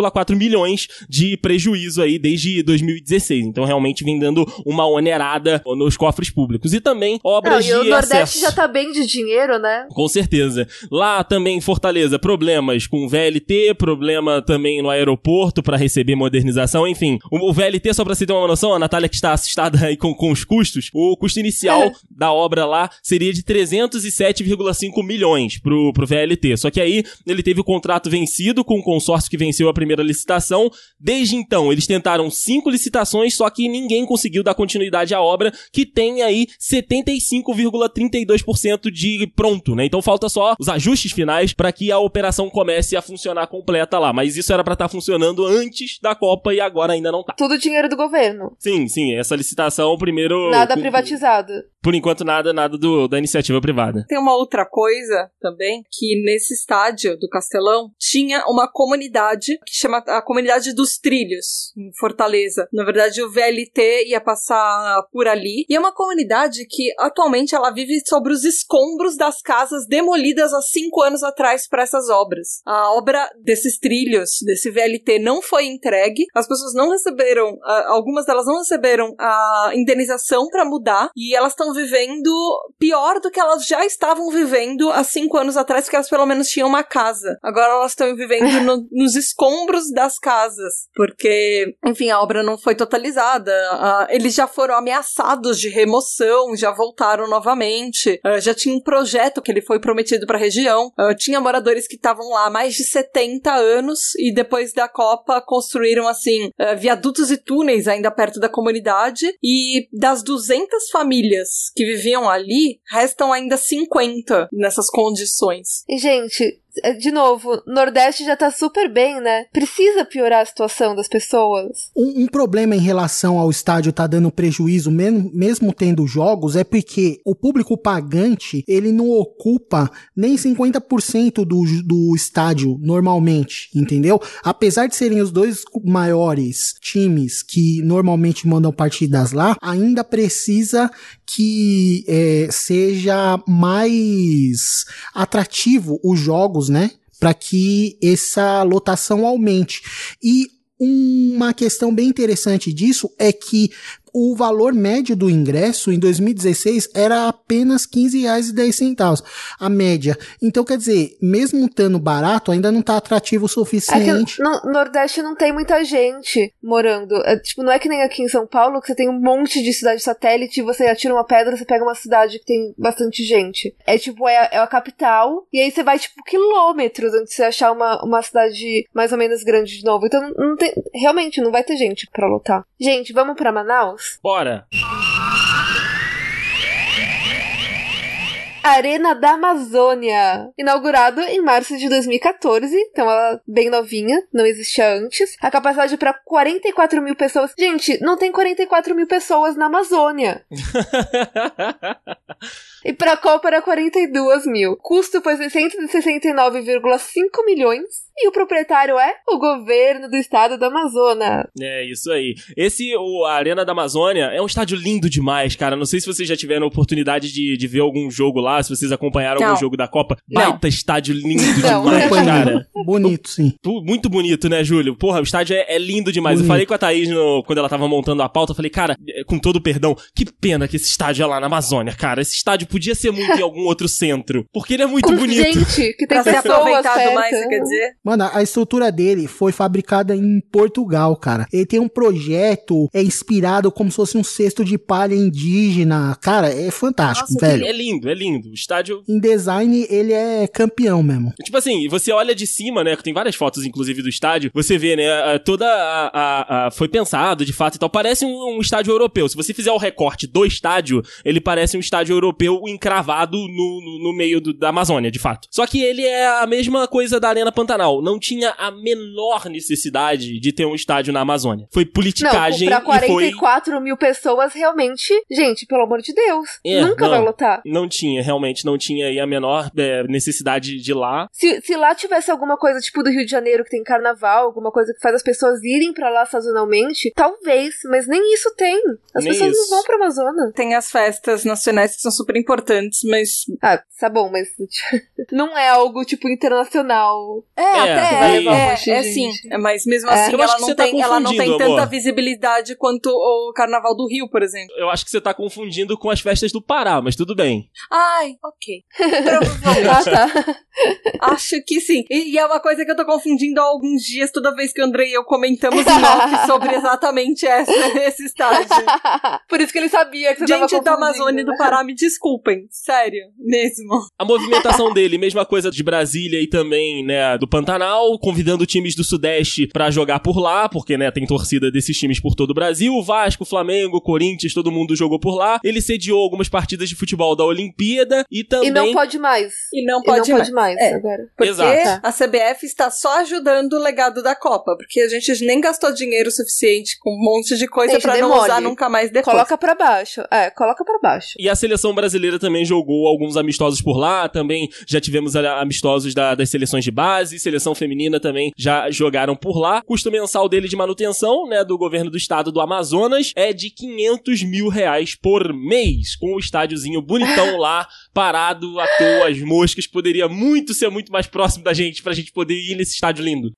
4,4 milhões de prejuízo aí desde 2016. Então realmente vem dando uma onerada nos cofres públicos. E também Não, obras e o de Nordeste acesso. já tá bem de dinheiro, né? Com certeza. Lá também em Fortaleza, problemas com VLT, problema também no aeroporto para receber modernização, enfim. O, o VLT, só pra você ter uma noção, a Natália que está assustada aí com, com os custos, o custo inicial da obra lá seria de 307,5 milhões pro, pro VLT. Só que aí ele teve o contrato vencido com o consórcio que venceu a primeira licitação. Desde então, eles tentaram cinco licitações, só que ninguém conseguiu dar continuidade à obra, que tem aí 75,32% de pronto, né? Então falta só os ajustes finais para que a operação comece a funcionar completa lá. Mas isso era para estar funcionando antes da Copa e agora ainda não tá. Tudo dinheiro do governo. Sim, sim, essa licitação primeiro. Nada privatizado. Por enquanto, nada, nada do, da iniciativa privada. Tem uma outra coisa também, que nesse estádio do Castelão tinha uma comunidade que chama a comunidade dos trilhos, em Fortaleza. Na verdade, o VLT ia passar por ali. E é uma comunidade que atualmente ela vive sobre os escombros das casas demolidas há cinco anos atrás para essas obras. A obra desses trilhos, desse VLT, não foi entregue. As pessoas não receberam, ah, algumas delas não receberam a indenização para mudar e elas estão vivendo pior do que elas já estavam vivendo há cinco anos atrás, porque elas pelo menos tinham uma casa. Agora elas estão vivendo no- nos escombros das casas, porque, enfim, a obra não foi totalizada. eles já foram ameaçados de remoção, já voltaram novamente. ah, já tinha um projeto que ele foi prometido para a região. ah, tinha moradores que estavam lá há mais de 70 anos e depois da Copa construíram assim ah, viadutos e túneis ainda perto da comunidade e das 200 famílias que viviam ali, restam ainda 50 nessas condições. E, gente, de novo, Nordeste já tá super bem, né? Precisa piorar a situação das pessoas. Um, um problema em relação ao estádio tá dando prejuízo, mesmo, mesmo tendo jogos, é porque o público pagante, ele não ocupa nem 50% do, do estádio normalmente, entendeu? Apesar de serem os dois maiores times que normalmente mandam partidas lá, ainda precisa que é, seja mais atrativo os jogos, né? Para que essa lotação aumente. E uma questão bem interessante disso é que o valor médio do ingresso em 2016 era apenas R$ 15,10, a média. Então, quer dizer, mesmo estando barato, ainda não está atrativo o suficiente. É no Nordeste não tem muita gente morando. É, tipo, não é que nem aqui em São Paulo, que você tem um monte de cidade satélite e você atira uma pedra, você pega uma cidade que tem bastante gente. É tipo, é, é a capital, e aí você vai, tipo, quilômetros antes de você achar uma, uma cidade mais ou menos grande de novo. Então, não tem, realmente, não vai ter gente para lotar. Gente, vamos para Manaus? Bora! Arena da Amazônia, inaugurado em março de 2014, então ela é bem novinha, não existia antes. A capacidade para 44 mil pessoas. Gente, não tem 44 mil pessoas na Amazônia. e para a Copa era 42 mil. Custo foi 669,5 milhões. E o proprietário é o governo do estado do Amazonas. É, isso aí. Esse, o a Arena da Amazônia, é um estádio lindo demais, cara. Não sei se vocês já tiveram a oportunidade de, de ver algum jogo lá, se vocês acompanharam Não. algum jogo da Copa. Não. Baita estádio lindo Não. demais, cara. Bonito, sim. Muito bonito, né, Júlio? Porra, o estádio é, é lindo demais. Eu Bonito. falei com a Thaís no- quando ela tava montando a pauta, eu falei, cara, é, com todo o perdão, que pena que esse estádio é lá na Amazônia, cara. Esse estádio podia ser muito em algum outro centro. Porque ele é muito Com bonito. gente que tem Pra ser aproveitado mais, você quer dizer? Mano, a estrutura dele foi fabricada em Portugal, cara. Ele tem um projeto, é inspirado como se fosse um cesto de palha indígena. Cara, é fantástico, Nossa, velho. É lindo, é lindo. O estádio Em design, ele é campeão mesmo. Tipo assim, você olha de cima, né? que Tem várias fotos, inclusive, do estádio. Você vê, né? Toda a. a- a- foi pensado, de fato e tal. Parece um, um estádio europeu. Se você fizer o recorte do estádio, ele parece um estádio europeu encravado no, no, no meio do- da Amazônia, de fato. Só que ele é a mesma coisa da Arena Pantanal. Não tinha a menor necessidade de ter um estádio na Amazônia. Foi Não, politicagem pra e foi. 44 mil pessoas, realmente, gente, pelo amor de Deus, É, nunca não. vai lotar. Não tinha, realmente, não tinha aí a menor é, necessidade de ir lá. Se, se lá tivesse alguma coisa tipo do Rio de Janeiro que tem carnaval, alguma coisa que faz as pessoas irem pra lá sazonalmente, talvez, mas nem isso tem. As Nem pessoas isso. não vão pra Amazônia. Tem as festas nacionais que são super importantes, mas. Ah, tá bom, mas não é algo tipo internacional. É, É, até é, levar um é, monte de é sim. É, Mas mesmo É. assim, acho ela que não, você tá tem, ela não tem tanta amor. visibilidade quanto o Carnaval do Rio, por exemplo. Eu acho que você tá confundindo com as festas do Pará, mas tudo bem. Ai, ok. Provavelmente. Ah, tá. Acho que sim. E, e é uma coisa que eu tô confundindo há alguns dias, toda vez que o André e eu comentamos em off sobre exatamente essa, esse estágio. Por isso que ele sabia que você tava Gente da. Amazônia e do Pará, me desculpem. Sério, mesmo. A movimentação dele, mesma coisa de Brasília e também, né, do Pantanal, convidando times do Sudeste pra jogar por lá, porque, né, tem torcida desses times por todo o Brasil, Vasco, Flamengo, Corinthians, todo mundo jogou por lá. Ele sediou algumas partidas de futebol da Olimpíada e também... E não pode mais. E não E pode, não mais. pode mais É. agora. Porque Exato. a CBF está só ajudando o legado da Copa. Porque a gente nem gastou dinheiro suficiente com um monte de coisa pra não usar nunca mais depois. Coloca pra baixo. É, coloca pra baixo. E a seleção brasileira também jogou alguns amistosos por lá, também já tivemos amistosos da- das seleções de base, seleção feminina também já jogaram por lá. Custo mensal dele de manutenção, né, do governo do estado do Amazonas é de 500 mil reais por mês, com o estádiozinho bonitão lá, parado à toa, as moscas, poderia muito ser muito mais próximo da gente, pra gente poder ir nesse estádio lindo.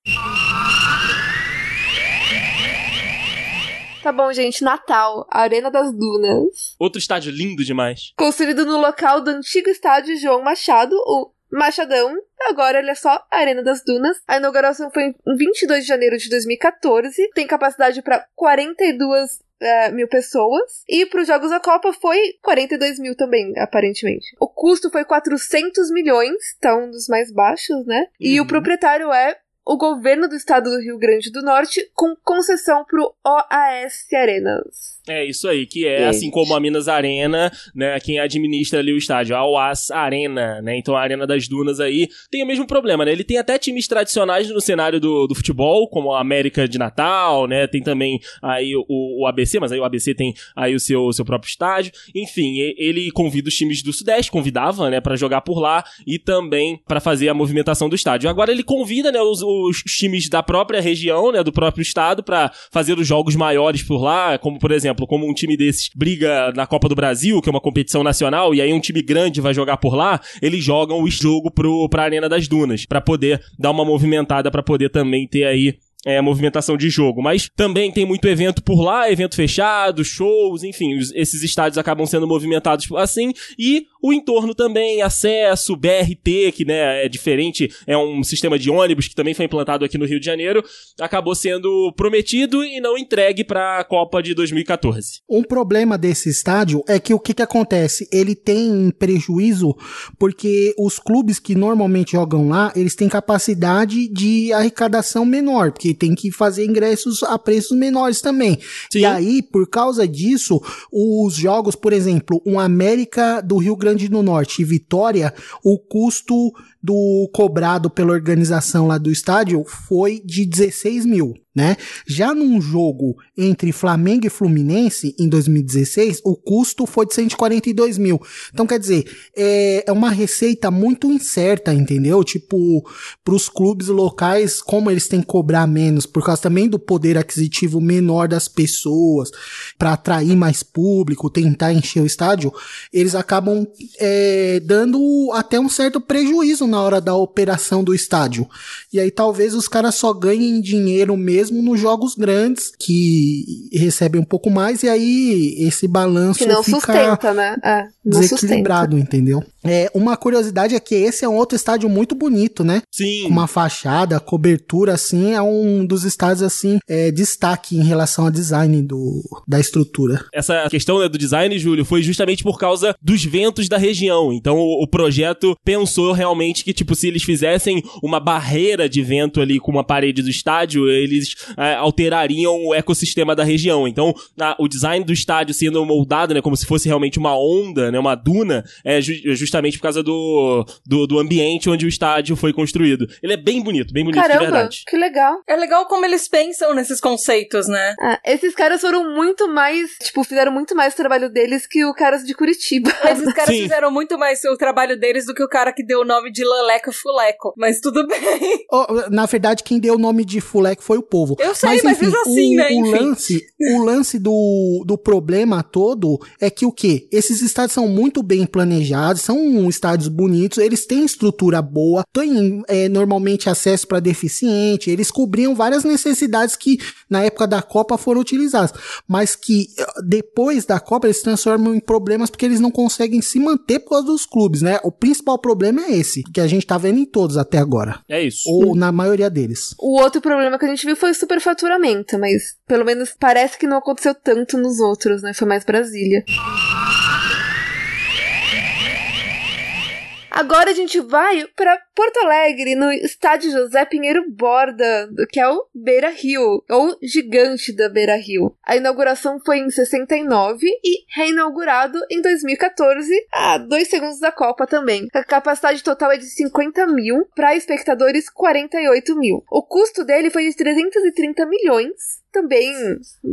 Tá bom, gente. Natal, Arena das Dunas. Outro estádio lindo demais. Construído no local do antigo estádio João Machado, o Machadão. Agora ele é só a Arena das Dunas. A inauguração foi em 22 de janeiro de 2014. Tem capacidade para 42 eh, mil pessoas. E para os Jogos da Copa foi 42 mil também, aparentemente. O custo foi 400 milhões, então um dos mais baixos, né? E Uhum. o proprietário é o governo do estado do Rio Grande do Norte com concessão pro OAS Arenas. É isso aí, que é assim como a Minas Arena, né? Quem administra ali o estádio, a UAS Arena, né? Então a Arena das Dunas aí tem o mesmo problema, né? Ele tem até times tradicionais no cenário do, do futebol, como a América de Natal, né? Tem também aí o, o ABC, mas aí o ABC tem aí o seu, seu próprio estádio. Enfim, ele convida os times do Sudeste, convidava, né, para jogar por lá e também para fazer a movimentação do estádio. Agora ele convida, né, os, os times da própria região, né, do próprio estado para fazer os jogos maiores por lá, como por exemplo exemplo, como um time desses briga na Copa do Brasil, que é uma competição nacional, e aí um time grande vai jogar por lá, eles jogam o jogo pro, pra Arena das Dunas, para poder dar uma movimentada, para poder também ter aí é, movimentação de jogo. Mas também tem muito evento por lá, evento fechado, shows, enfim, os, esses estádios acabam sendo movimentados assim. E o entorno também, acesso, BRT, que né, é diferente, é um sistema de ônibus que também foi implantado aqui no Rio de Janeiro, acabou sendo prometido e não entregue para a Copa de 2014. Um problema desse estádio é que o que, que acontece? Ele tem prejuízo porque os clubes que normalmente jogam lá, eles têm capacidade de arrecadação menor, porque tem que fazer ingressos a preços menores também. Sim. E aí, por causa disso, os jogos, por exemplo, um América do Rio Grande do Norte e Vitória, o custo do cobrado pela organização lá do estádio foi de 16 mil né? Já num jogo entre Flamengo e Fluminense em 2016, o custo foi de 142 mil. Então, quer dizer, é, é uma receita muito incerta, entendeu? Tipo, para os clubes locais, como eles têm que cobrar menos, por causa também do poder aquisitivo menor das pessoas, para atrair mais público, tentar encher o estádio, eles acabam é, dando até um certo prejuízo na hora da operação do estádio. E aí talvez os caras só ganhem dinheiro mesmo nos jogos grandes, que recebem um pouco mais, e aí esse balanço que não fica sustenta, né? É, não desequilibrado, sustenta. entendeu? É, uma curiosidade é que esse é um outro estádio muito bonito, né? Sim. Com uma fachada, cobertura, assim, é um dos estádios, assim, é, destaque em relação ao design do, da estrutura. Essa questão né, do design, Júlio, foi justamente por causa dos ventos da região. Então, o, o projeto pensou realmente que, tipo, se eles fizessem uma barreira de vento ali com uma parede do estádio, eles é, alterariam o ecossistema da região. Então, a, o design do estádio sendo moldado, né, como se fosse realmente uma onda, né, uma duna, é ju justamente por causa do, do, do, ambiente onde o estádio foi construído. Ele é bem bonito, bem bonito Caramba, de verdade. que legal. É legal como eles pensam nesses conceitos, né? Ah, esses caras foram muito mais, tipo, fizeram muito mais o trabalho deles que o caras de Curitiba. Esses caras Sim. fizeram muito mais o trabalho deles do que o cara que deu o nome de Leleco Fuleco. Mas tudo bem. Oh, na verdade, quem deu o nome de Fuleco foi o povo. Eu sei, mas, enfim, mas assim, o, né? Enfim. O lance, o lance do, do problema todo é que o quê? Esses estádios são muito bem planejados, são estádios bonitos, eles têm estrutura boa, têm é, normalmente acesso para deficiente, eles cobriam várias necessidades que na época da Copa foram utilizadas, mas que eh, depois da Copa eles se transformam em problemas porque eles não conseguem se manter por causa dos clubes, né? O principal problema é esse, que a gente tá vendo em todos até agora. É isso. Ou na maioria deles. O outro problema que a gente viu foi o superfaturamento, mas pelo menos parece que não aconteceu tanto nos outros, né? Foi mais Brasília. Agora a gente vai para Porto Alegre, no estádio José Pinheiro Borda, que é o Beira Rio, ou Gigante da Beira Rio. A inauguração foi em 69 e reinaugurado em 2014, a dois segundos da Copa também. A capacidade total é de 50 mil, para espectadores 48 mil. O custo dele foi de 330 milhões também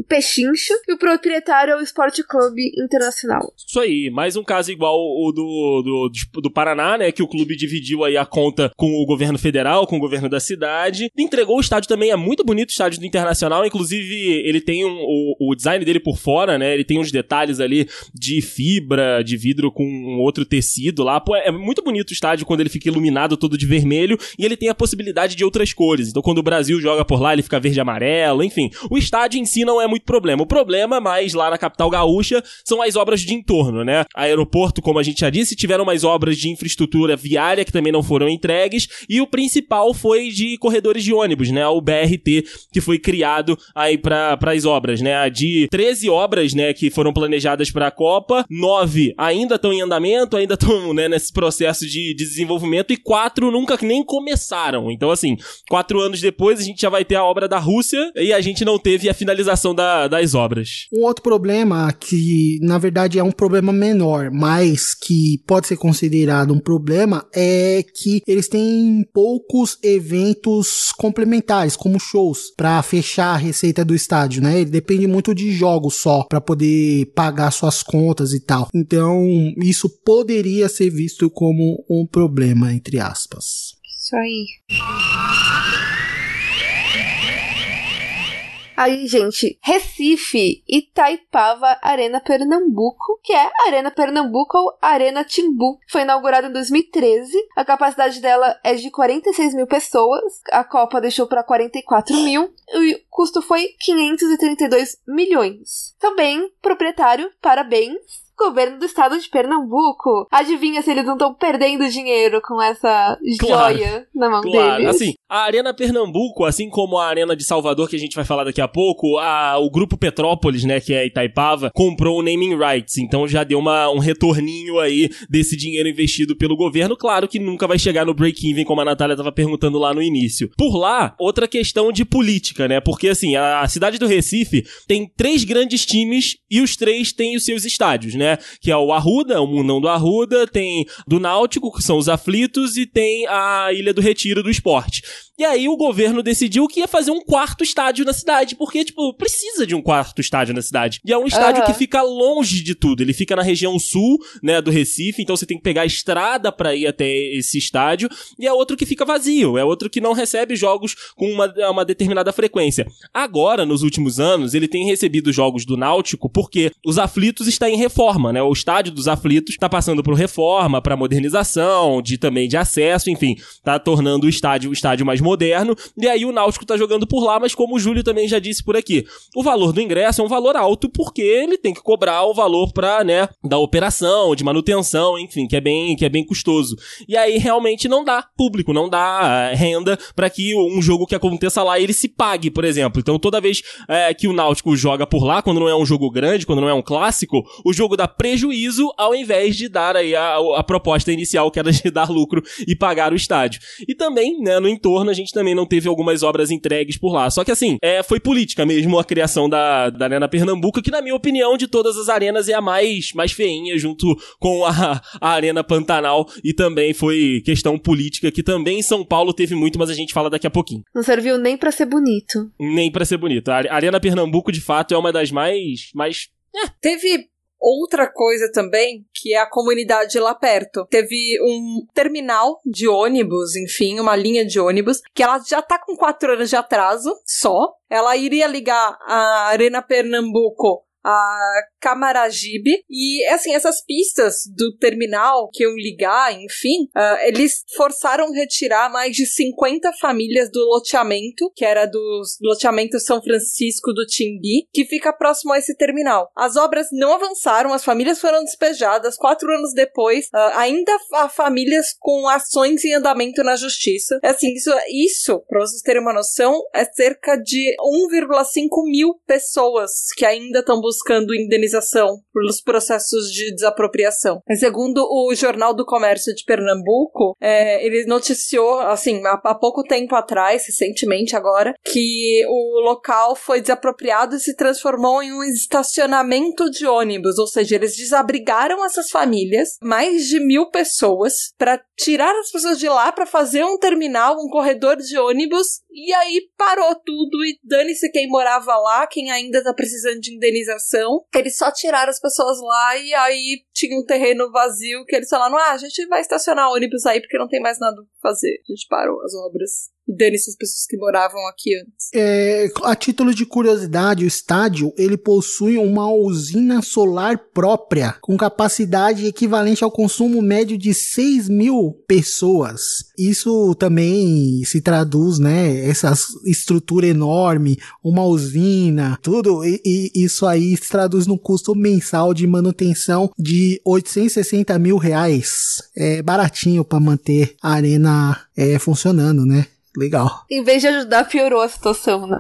pechincho, e o proprietário é o Esporte Clube Internacional. Isso aí, mais um caso igual o do, do, do Paraná, né, que o clube dividiu aí a conta com o governo federal, com o governo da cidade, entregou o estádio também, é muito bonito o estádio do Internacional, inclusive ele tem um, o, o design dele por fora, né, ele tem uns detalhes ali de fibra, de vidro com um outro tecido lá, pô, é muito bonito o estádio quando ele fica iluminado todo de vermelho, e ele tem a possibilidade de outras cores, então quando o Brasil joga por lá ele fica verde e amarelo, enfim, O estádio em si não é muito problema. O problema, mais lá na capital gaúcha, são as obras de entorno, né? Aeroporto, como a gente já disse, tiveram mais obras de infraestrutura viária que também não foram entregues, e o principal foi de corredores de ônibus, né? O BRT, que foi criado aí para as obras, né? De 13 obras, né, que foram planejadas para a Copa, nove ainda estão em andamento, ainda estão, né, nesse processo de, de desenvolvimento, e quatro nunca nem começaram. Então, assim, quatro anos depois a gente já vai ter a obra da Rússia e a gente não teve a finalização da, das obras. Um outro problema que, na verdade, é um problema menor, mas que pode ser considerado um problema, é que eles têm poucos eventos complementares, como shows, para fechar a receita do estádio, né? Ele depende muito de jogos só, para poder pagar suas contas e tal. Então, isso poderia ser visto como um problema, entre aspas. Isso aí. Aí, gente, Recife, Itaipava, Arena Pernambuco, que é Arena Pernambuco ou Arena Timbu. Foi inaugurada em 2013. A capacidade dela é de 46 mil pessoas. A Copa deixou para 44 mil. E o custo foi 532 milhões. Também, proprietário, parabéns governo do estado de Pernambuco. Adivinha se eles não estão perdendo dinheiro com essa claro, joia na mão claro. deles? Assim, a Arena Pernambuco, assim como a Arena de Salvador, que a gente vai falar daqui a pouco, a, o grupo Petrópolis, né, que é Itaipava, comprou o naming rights. Então já deu uma, um retorninho aí desse dinheiro investido pelo governo. Claro que nunca vai chegar no break-even, como a Natália estava perguntando lá no início. Por lá, outra questão de política, né? Porque assim, a, a cidade do Recife tem três grandes times e os três têm os seus estádios, né? Que é o Arruda, o Mundão do Arruda, tem do Náutico, que são os aflitos, e tem a Ilha do Retiro do Esporte. E aí o governo decidiu que ia fazer um quarto estádio na cidade, porque, tipo, precisa de um quarto estádio na cidade. E é um estádio uhum. que fica longe de tudo. Ele fica na região sul, né, do Recife, então você tem que pegar a estrada para ir até esse estádio. E é outro que fica vazio, é outro que não recebe jogos com uma, uma determinada frequência. Agora, nos últimos anos, ele tem recebido jogos do Náutico porque os aflitos está em reforma, né? O estádio dos aflitos está passando por reforma, para modernização, de também de acesso, enfim, tá tornando o estádio o estádio mais moderno, e aí o Náutico tá jogando por lá, mas como o Júlio também já disse por aqui, o valor do ingresso é um valor alto porque ele tem que cobrar o valor pra, né, da operação, de manutenção, enfim, que é bem, que é bem custoso. E aí realmente não dá público, não dá eh, renda para que um jogo que aconteça lá ele se pague, por exemplo. Então toda vez é, que o Náutico joga por lá, quando não é um jogo grande, quando não é um clássico, o jogo dá prejuízo ao invés de dar aí a, a proposta inicial que era de dar lucro e pagar o estádio. E também, né, no entorno a gente também não teve algumas obras entregues por lá. Só que assim, é, foi política mesmo a criação da, da Arena Pernambuco, que na minha opinião, de todas as arenas, é a mais, mais feinha, junto com a, a Arena Pantanal, e também foi questão política, que também em São Paulo teve muito, mas a gente fala daqui a pouquinho. Não serviu nem para ser bonito. Nem para ser bonito. A Arena Pernambuco, de fato, é uma das mais, mais é. Teve Outra coisa também, que é a comunidade lá perto. Teve um terminal de ônibus, enfim, uma linha de ônibus, que ela já tá com quatro anos de atraso só. Ela iria ligar a Arena Pernambuco a Camaragibe. E, assim, essas pistas do terminal que iam ligar, enfim, uh, eles forçaram retirar mais de 50 famílias do loteamento, que era do loteamento São Francisco do Timbi, que fica próximo a esse terminal. As obras não avançaram, as famílias foram despejadas. Quatro anos depois, uh, ainda há famílias com ações em andamento na justiça. É assim, isso, isso para vocês terem uma noção, é cerca de 1,5 mil pessoas que ainda estão buscando indenização pelos processos de desapropriação. Segundo o Jornal do Comércio de Pernambuco, é, ele noticiou, assim, há, há pouco tempo atrás, recentemente agora, que o local foi desapropriado e se transformou em um estacionamento de ônibus, ou seja, eles desabrigaram essas famílias, mais de mil pessoas, para tirar as pessoas de lá para fazer um terminal, um corredor de ônibus, e aí parou tudo e dane-se quem morava lá, quem ainda tá precisando de indenização eles só tiraram as pessoas lá e aí tinha um terreno vazio que eles falaram: ah, a gente vai estacionar ônibus aí porque não tem mais nada pra fazer. A gente parou as obras. E dane-se as pessoas que moravam aqui antes. É, a título de curiosidade, o estádio ele possui uma usina solar própria, com capacidade equivalente ao consumo médio de 6 mil pessoas. Isso também se traduz, né? Essa estrutura enorme, uma usina, tudo, e, e isso aí se traduz no custo mensal de manutenção de 860 mil reais. É baratinho para manter a arena é, funcionando, né? Legal. Em vez de ajudar, piorou a situação, né?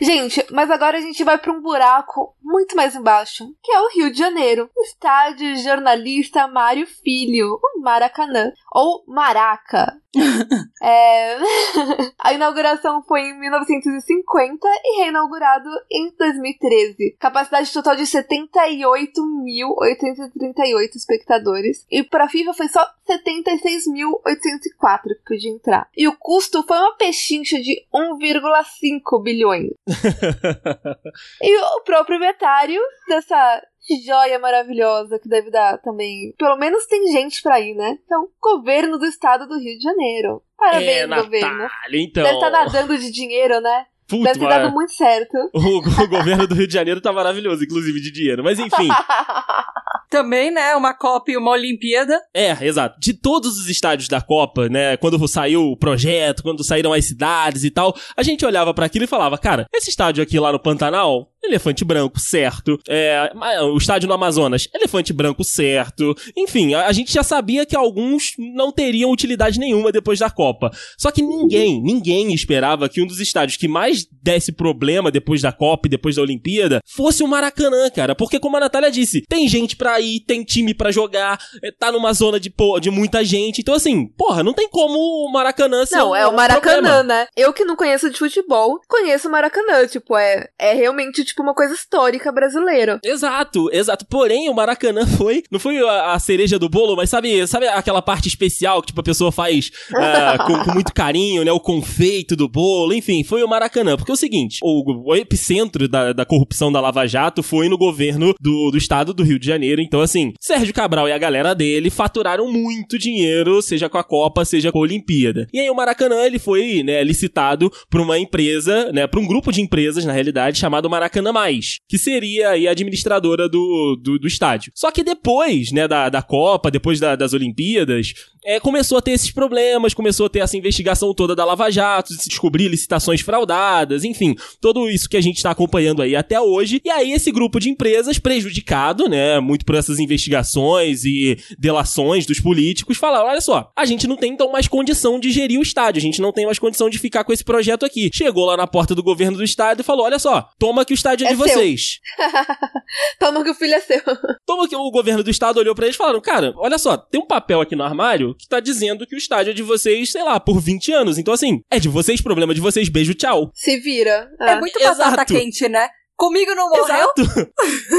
Gente, mas agora a gente vai para um buraco muito mais embaixo, que é o Rio de Janeiro. Estádio jornalista Mário Filho, o Maracanã, ou Maraca. é... a inauguração foi em 1950 e reinaugurado em 2013. Capacidade total de 78.838 espectadores. E para a FIFA foi só 76.804 que podia entrar. E o custo foi uma pechincha de 1,5 bilhões. e o proprietário dessa joia maravilhosa que deve dar também. Pelo menos tem gente pra ir, né? Então, governo do estado do Rio de Janeiro. Parabéns, é, governo. Natália, então. Deve estar nadando de dinheiro, né? Putz, Deve ter dado muito certo. O, o governo do Rio de Janeiro tá maravilhoso, inclusive de dinheiro. Mas enfim. Também, né? Uma Copa e uma Olimpíada. É, exato. De todos os estádios da Copa, né, quando saiu o projeto, quando saíram as cidades e tal, a gente olhava pra aquilo e falava, cara, esse estádio aqui lá no Pantanal, elefante branco, certo. É, o estádio no Amazonas, elefante branco, certo. Enfim, a, a gente já sabia que alguns não teriam utilidade nenhuma depois da Copa. Só que ninguém, ninguém esperava que um dos estádios que mais desse problema depois da Copa e depois da Olimpíada fosse o Maracanã, cara. Porque como a Natália disse, tem gente pra ir, tem time pra jogar, é, tá numa zona de, de muita gente. Então assim, porra, não tem como o Maracanã ser Não, um, é o um Maracanã, né? Eu que não conheço de futebol, conheço o Maracanã. Tipo, é, é realmente tipo uma coisa histórica brasileira. Exato, exato. Porém, o Maracanã foi. Não foi a, a cereja do bolo, mas sabe, sabe aquela parte especial que tipo, a pessoa faz ah, com, com muito carinho, né? O confeito do bolo, enfim, foi o Maracanã. Porque é o seguinte: o, o epicentro da, da corrupção da Lava Jato foi no governo do, do estado do Rio de Janeiro. Então, assim, Sérgio Cabral e a galera dele faturaram muito dinheiro, seja com a Copa, seja com a Olimpíada. E aí o Maracanã, ele foi, né, licitado por uma empresa, né, por um grupo de empresas, na realidade, chamado Maracanã Mais, que seria aí a administradora do, do, do estádio. Só que depois, né, da, da Copa, depois da- das Olimpíadas, é, começou a ter esses problemas, começou a ter essa investigação toda da Lava Jato, se descobrir licitações fraudadas, enfim, tudo isso que a gente está acompanhando aí até hoje. E aí esse grupo de empresas, prejudicado, né, muito por essas investigações e delações dos políticos, falaram, olha só, a gente não tem então mais condição de gerir o estádio, a gente não tem mais condição de ficar com esse projeto aqui. Chegou lá na porta do governo do estádio e falou, olha só, toma que o estádio é, É de vocês. Toma que o filho é seu. Toma que o governo do estado olhou pra eles e falaram: Cara, olha só, tem um papel aqui no armário que tá dizendo que o estádio é de vocês, sei lá, por 20 anos. Então, assim, é de vocês, problema de vocês, beijo, tchau. Se vira. É, Ah. muito batata exato. quente, né? Comigo não morreu? Exato.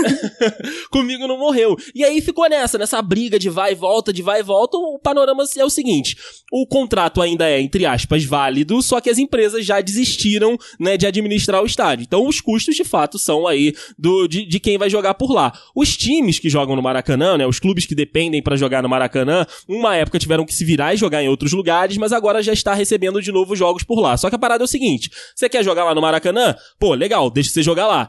Comigo não morreu. E aí ficou nessa, nessa briga de vai e volta, de vai e volta. O panorama é o seguinte: o contrato ainda é, entre aspas, válido, só que as empresas já desistiram, né, de administrar o estádio. Então, os custos, de fato, são aí do, de, de quem vai jogar por lá. Os times que jogam no Maracanã, né, os clubes que dependem pra jogar no Maracanã, uma época tiveram que se virar e jogar em outros lugares, mas agora já está recebendo de novo jogos por lá. Só que a parada é o seguinte: você quer jogar lá no Maracanã? Pô, legal, deixa você jogar lá.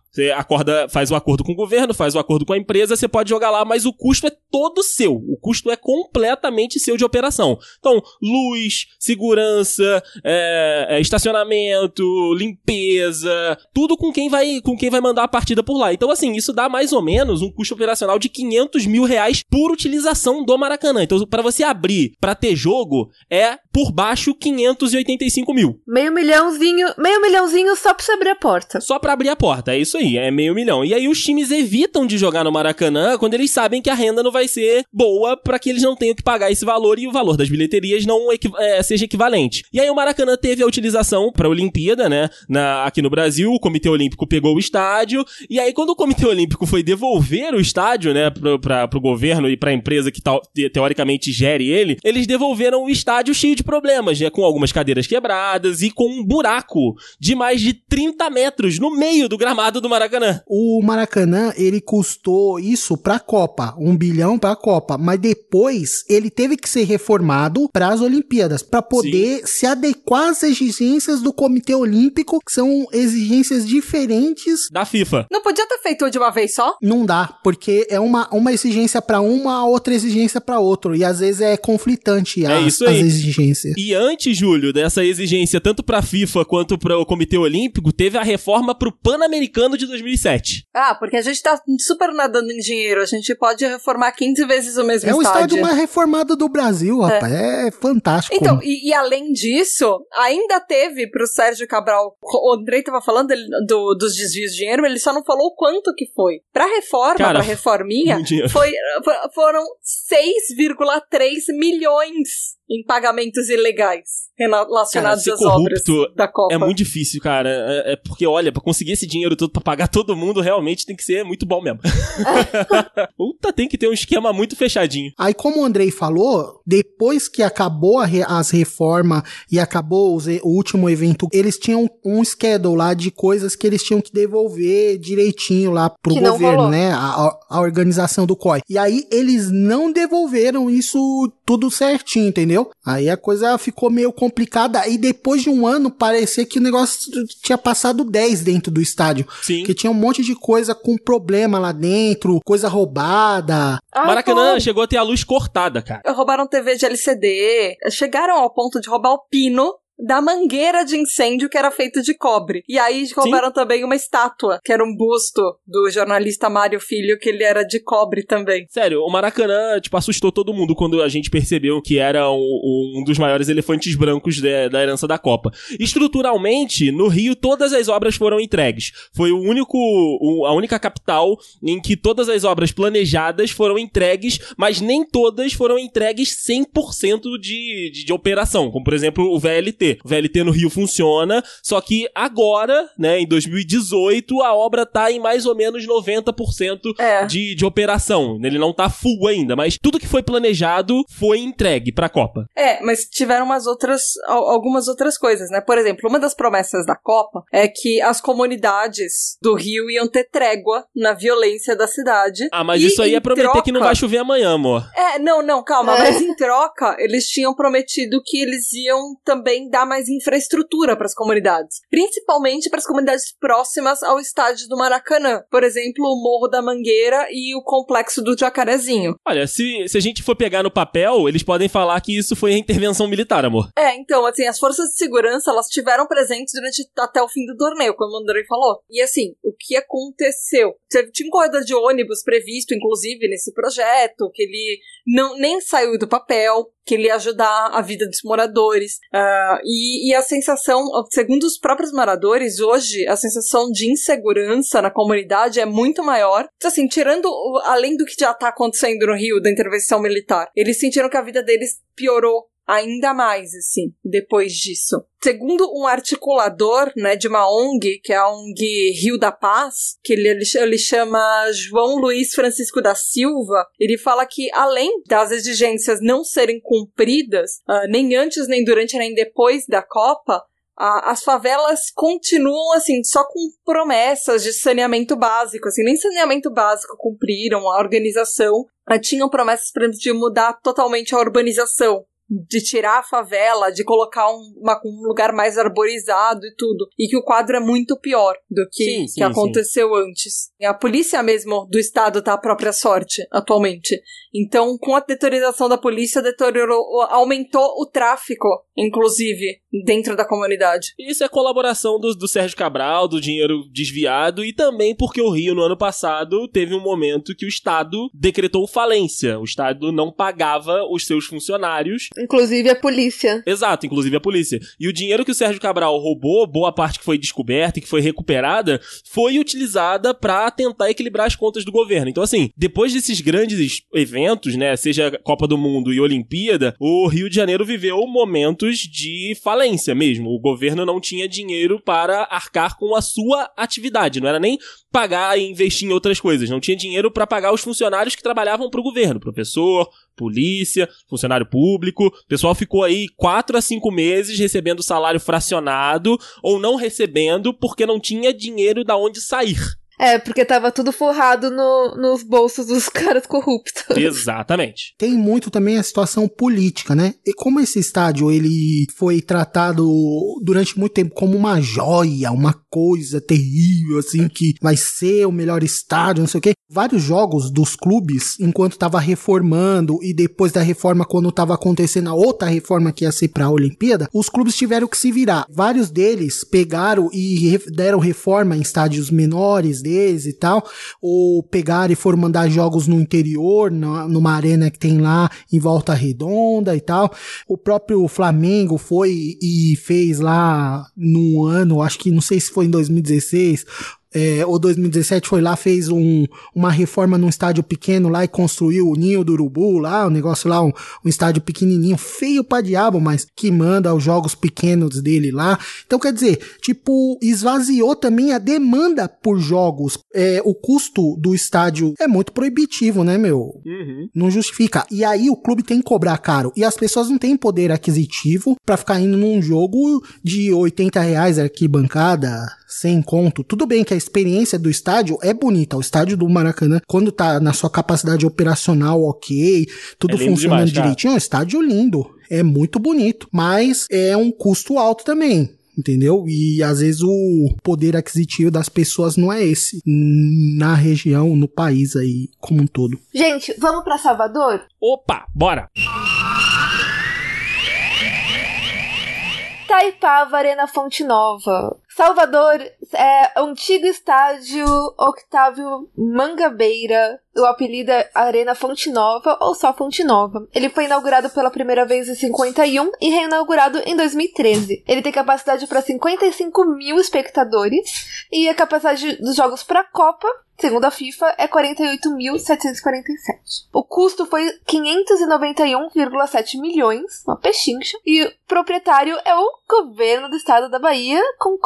Você acorda, faz o acordo com o governo, faz o acordo com a empresa, você pode jogar lá, mas o custo é todo seu. O custo é completamente seu de operação. Então, luz, segurança, é, é, estacionamento, limpeza, tudo com quem vai com quem vai mandar a partida por lá. Então, assim, isso dá mais ou menos um custo operacional de 500 mil reais por utilização do Maracanã. Então, para você abrir para ter jogo, é por baixo 585 mil. Meio milhãozinho, meio milhãozinho só pra você abrir a porta. Só pra abrir a porta, é isso aí, é meio milhão. E aí os times evitam de jogar no Maracanã quando eles sabem que a renda não vai ser boa pra que eles não tenham que pagar esse valor e o valor das bilheterias não equi- é, seja equivalente. E aí o Maracanã teve a utilização pra Olimpíada, né, na, aqui no Brasil, o Comitê Olímpico pegou o estádio, e aí quando o Comitê Olímpico foi devolver o estádio, né, pro, pra, pro governo e pra empresa que teoricamente gere ele, eles devolveram o estádio cheio de problemas, né, com algumas cadeiras quebradas e com um buraco de mais de 30 metros no meio do gramado do Maracanã. O Maracanã, ele custou isso pra Copa, um bilhão pra Copa, mas depois ele teve que ser reformado para as Olimpíadas, para poder se adequar às exigências do Comitê Olímpico, que são exigências diferentes. Da FIFA. Não podia ter feito de uma vez só? Não dá, porque é uma, uma exigência para uma, outra exigência para outro, e às vezes é conflitante É as, isso aí. as exigências. E antes, Júlio, dessa exigência tanto pra FIFA quanto para o Comitê Olímpico, teve a reforma pro Pan-Americano de 2007. Ah, porque a gente tá super nadando em dinheiro. A gente pode reformar 15 vezes o mesmo É o estádio. estádio mais reformado do Brasil, rapaz. É, fantástico. Então, e, e além disso, ainda teve pro Sérgio Cabral, o Andrei tava falando ele- do- dos desvios de dinheiro, ele só não falou o quanto que foi. Pra reforma, Cara, pra reforminha, foi, fo- foram 6,3 milhões em pagamentos ilegais relacionados Cara, às ser obras corrupto da Copa. É muito difícil, cara. É, é porque, olha, pra conseguir esse dinheiro todo pra pagar todo mundo, realmente tem que ser muito bom mesmo. Puta, tem que ter um esquema muito fechadinho. Aí, como o Andrei falou, depois que acabou a re- as reformas e acabou os o último evento, eles tinham um schedule lá de coisas que eles tinham que devolver direitinho lá pro Que governo, né? A, a- a organização do COI. E aí, eles não devolveram isso tudo certinho, entendeu? Aí a coisa ficou meio complicada. E depois de um ano, parecia que o negócio tinha passado 10 dentro do estádio. Sim. Que tinha um monte de coisa com problema lá dentro, coisa roubada. Ah, Maracanã pô. chegou a ter a luz cortada, cara. Roubaram TV de LCD, chegaram ao ponto de roubar o pino da mangueira de incêndio que era feito de cobre. E aí roubaram também uma estátua, que era um busto do jornalista Mário Filho, que ele era de cobre também. Sério, o Maracanã, tipo, assustou todo mundo quando a gente percebeu que era um, um dos maiores elefantes brancos da, da herança da Copa. Estruturalmente, no Rio, todas as obras foram entregues. Foi o único, a única capital em que todas as obras planejadas foram entregues, mas nem todas foram entregues 100% de, de, de operação, como por exemplo o VLT. O VLT no Rio funciona, só que agora, né, em 2018, a obra tá em mais ou menos 90% É. de, de operação. Ele não tá full ainda, mas tudo que foi planejado foi entregue pra Copa. É, mas tiveram umas outras, al- algumas outras coisas, né? Por exemplo, uma das promessas da Copa é que as comunidades do Rio iam ter trégua na violência da cidade. Ah, mas E isso aí é prometer que não troca- vai chover amanhã, amor. É, não, não, calma, É. mas em troca, eles tinham prometido que eles iam também dar mais infraestrutura para as comunidades, principalmente para as comunidades próximas ao estádio do Maracanã, por exemplo, o Morro da Mangueira e o complexo do Jacarezinho. Olha, se, se a gente for pegar no papel, eles podem falar que isso foi a intervenção militar, amor. É, então, assim, as forças de segurança, elas estiveram presentes durante até o fim do torneio, como o Andrei falou. E assim, o que aconteceu? Teve- Tinha um corredor de ônibus previsto, inclusive, nesse projeto, que ele não nem saiu do papel, que ele ia ajudar a vida dos moradores. Ah, e, e a sensação, segundo os próprios moradores, hoje, a sensação de insegurança na comunidade é muito maior. Então, assim, tirando, além do que já tá acontecendo no Rio, da intervenção militar, eles sentiram que a vida deles piorou ainda mais, assim, depois disso. Segundo um articulador, né, de uma ONG, que é a ONG Rio da Paz, que ele, ele, ch- ele chama João Luiz Francisco da Silva, ele fala que além das exigências não serem cumpridas, ah, nem antes, nem durante, nem depois da Copa, as favelas continuam assim, só com promessas de saneamento básico, assim, nem saneamento básico cumpriram, a organização ah, tinham promessas, por exemplo, de mudar totalmente a urbanização, de tirar a favela, de colocar um, uma- um lugar mais arborizado e tudo, e que o quadro é muito pior do que, Sim, que sim, aconteceu antes. E a polícia mesmo do estado tá à própria sorte atualmente. Então, com a deteriorização da polícia, deteriorou, aumentou o tráfico, inclusive, dentro da comunidade. Isso é colaboração do, do Sérgio Cabral, do dinheiro desviado, e também porque o Rio, no ano passado, teve um momento que o Estado decretou falência. O Estado não pagava os seus funcionários. Inclusive a polícia. Exato, inclusive a polícia. E o dinheiro que o Sérgio Cabral roubou, boa parte que foi descoberta e que foi recuperada, foi utilizada pra tentar equilibrar as contas do governo. Então, assim, depois desses grandes eventos, né, seja Copa do Mundo e Olimpíada, o Rio de Janeiro viveu momentos de falência mesmo. O governo não tinha dinheiro para arcar com a sua atividade, não era nem pagar e investir em outras coisas, não tinha dinheiro para pagar os funcionários que trabalhavam para o governo, professor, polícia, funcionário público. O pessoal ficou aí quatro a cinco meses recebendo salário fracionado ou não recebendo porque não tinha dinheiro da onde sair. É, porque tava tudo forrado no, nos bolsos dos caras corruptos. Exatamente. Tem muito também a situação política, né? E como esse estádio ele foi tratado durante muito tempo como uma joia, uma coisa terrível, assim, que vai ser o melhor estádio, não sei o quê. Vários jogos dos clubes, enquanto tava reformando e depois da reforma, quando tava acontecendo a outra reforma que ia ser pra Olimpíada, os clubes tiveram que se virar. Vários deles pegaram e deram reforma em estádios menores deles e tal, ou pegaram e foram mandar jogos no interior, numa arena que tem lá em Volta Redonda e tal. O próprio Flamengo foi e fez lá no ano, acho que não sei se foi em 2016, é, ou 2017 foi lá, fez um, uma reforma num estádio pequeno lá e construiu o Ninho do Urubu lá, um negócio lá, um, um estádio pequenininho, feio pra diabo, mas que manda os jogos pequenos dele lá. Então, quer dizer, tipo, esvaziou também a demanda por jogos. É, o custo do estádio é muito proibitivo, né, meu? Uhum. Não justifica. E aí o clube tem que cobrar caro. E as pessoas não têm poder aquisitivo para ficar indo num jogo de 80 reais arquibancada, sem conto. Tudo bem que a experiência do estádio é bonita. O estádio do Maracanã, quando tá na sua capacidade operacional ok, tudo é funcionando demais, direitinho, é um estádio lindo. É muito bonito. Mas é um custo alto também entendeu? E às vezes o poder aquisitivo das pessoas não é esse na região, no país aí como um todo. Gente, vamos para Salvador? Opa, bora. Taipava Arena Fonte Nova. Salvador é antigo estádio Octávio Mangabeira. O apelido é Arena Fonte Nova ou só Fonte Nova. Ele foi inaugurado pela primeira vez em 51 e reinaugurado em 2013. Ele tem capacidade para 55 mil espectadores e a capacidade dos jogos para a Copa segundo a FIFA, é 48.747. O custo foi 591,7 milhões, uma pechincha, e o proprietário é o governo do estado da Bahia, com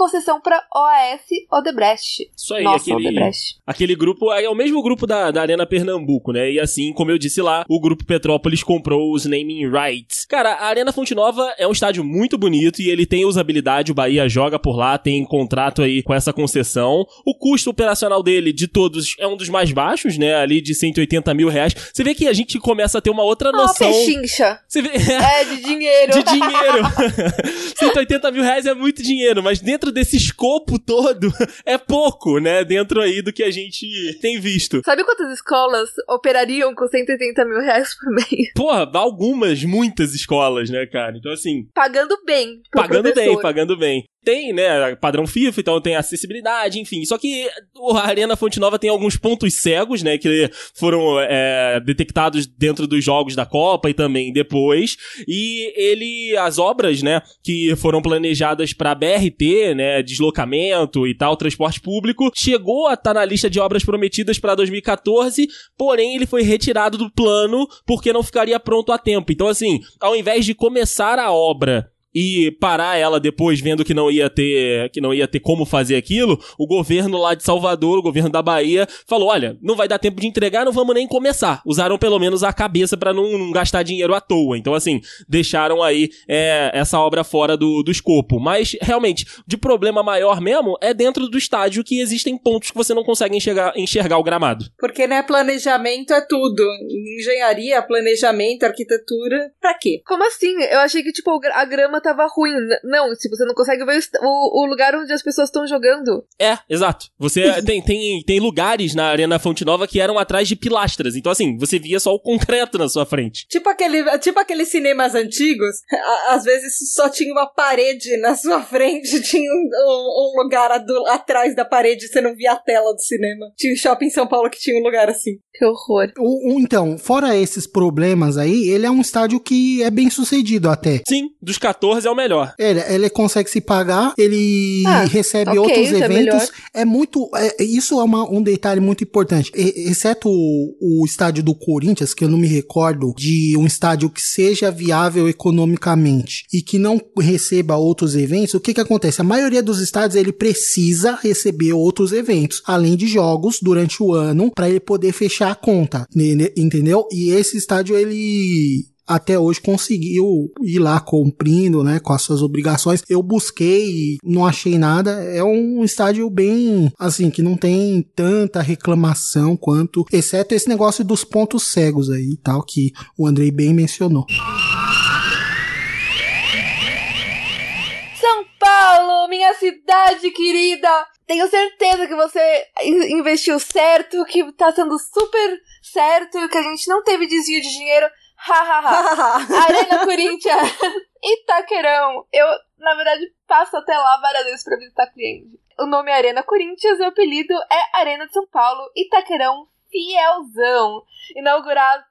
para OAS Odebrecht. Isso aí, Nossa, aquele, Odebrecht. aquele grupo é o mesmo grupo da, da Arena Pernambuco, né? E assim, como eu disse lá, o grupo Petrópolis comprou os naming rights. Cara, a Arena Fonte Nova é um estádio muito bonito e ele tem usabilidade, o Bahia joga por lá, tem contrato aí com essa concessão. O custo operacional dele, de todo todos é um dos mais baixos, né? Ali de 180 mil reais. Você vê que a gente começa a ter uma outra noção. Ah, pechincha. Você vê... É, de dinheiro. de dinheiro. 180 mil reais é muito dinheiro, mas dentro desse escopo todo é pouco, né? Dentro aí do que a gente tem visto. Sabe quantas escolas operariam com 180 mil reais por mês? Porra, algumas, muitas escolas, né, cara? Então, assim. Pagando bem. Pagando professor. bem, pagando bem tem, né, padrão FIFA, então tem acessibilidade, enfim. Só que a Arena Fonte Nova tem alguns pontos cegos, né, que foram é, detectados dentro dos jogos da Copa e também depois. E ele, as obras, né, que foram planejadas para BRT, né, deslocamento e tal, transporte público, chegou a estar tá na lista de obras prometidas para 2014, porém ele foi retirado do plano porque não ficaria pronto a tempo. Então, assim, ao invés de começar a obra e parar ela depois vendo que não ia ter que não ia ter como fazer aquilo, o governo lá de Salvador, o governo da Bahia, falou: "Olha, não vai dar tempo de entregar, não vamos nem começar". Usaram pelo menos a cabeça para não, não, gastar dinheiro à toa. Então assim, deixaram aí é, essa obra fora do, do escopo. Mas realmente, de problema maior mesmo é dentro do estádio que existem pontos que você não consegue enxergar, enxergar o gramado. Porque né, planejamento é tudo. Engenharia, planejamento, arquitetura, pra quê? Como assim? Eu achei que tipo a grama tava ruim. Não, se você não consegue ver o, o lugar onde as pessoas estão jogando. É, exato. Você tem, tem, tem lugares na Arena Fonte Nova que eram atrás de pilastras. Então, assim, você via só o concreto na sua frente. Tipo, aquele, tipo aqueles cinemas antigos, às vezes só tinha uma parede na sua frente, tinha um, um, um lugar atrás da parede, você não via a tela do cinema. Tinha um shopping em São Paulo que tinha um lugar assim. Que horror. O, o, então, fora esses problemas aí, ele é um estádio que é bem sucedido até. Sim, dos 14 é o melhor. Ele, ele consegue se pagar, ele ah, recebe okay, outros é eventos. É, é muito. É, isso é uma, um detalhe muito importante. E, exceto o, o estádio do Corinthians, que eu não me recordo de um estádio que seja viável economicamente e que não receba outros eventos, o que que acontece? A maioria dos estádios ele precisa receber outros eventos, além de jogos durante o ano, para ele poder fechar a conta, entendeu? E esse estádio ele até hoje conseguiu ir lá cumprindo, né, com as suas obrigações. Eu busquei, não achei nada. É um estádio bem, assim, que não tem tanta reclamação quanto, exceto esse negócio dos pontos cegos aí e tal, que o Andrei bem mencionou. São Paulo, minha cidade querida! Tenho certeza que você in- investiu certo, que tá sendo super certo, que a gente não teve desvio de dinheiro. Ha, ha, ha. Arena Corinthians, Itaquerão. Eu, na verdade, passo até lá várias vezes pra visitar cliente. O nome é Arena Corinthians e o apelido é Arena de São Paulo, Itaquerão Fielzão. Inaugurado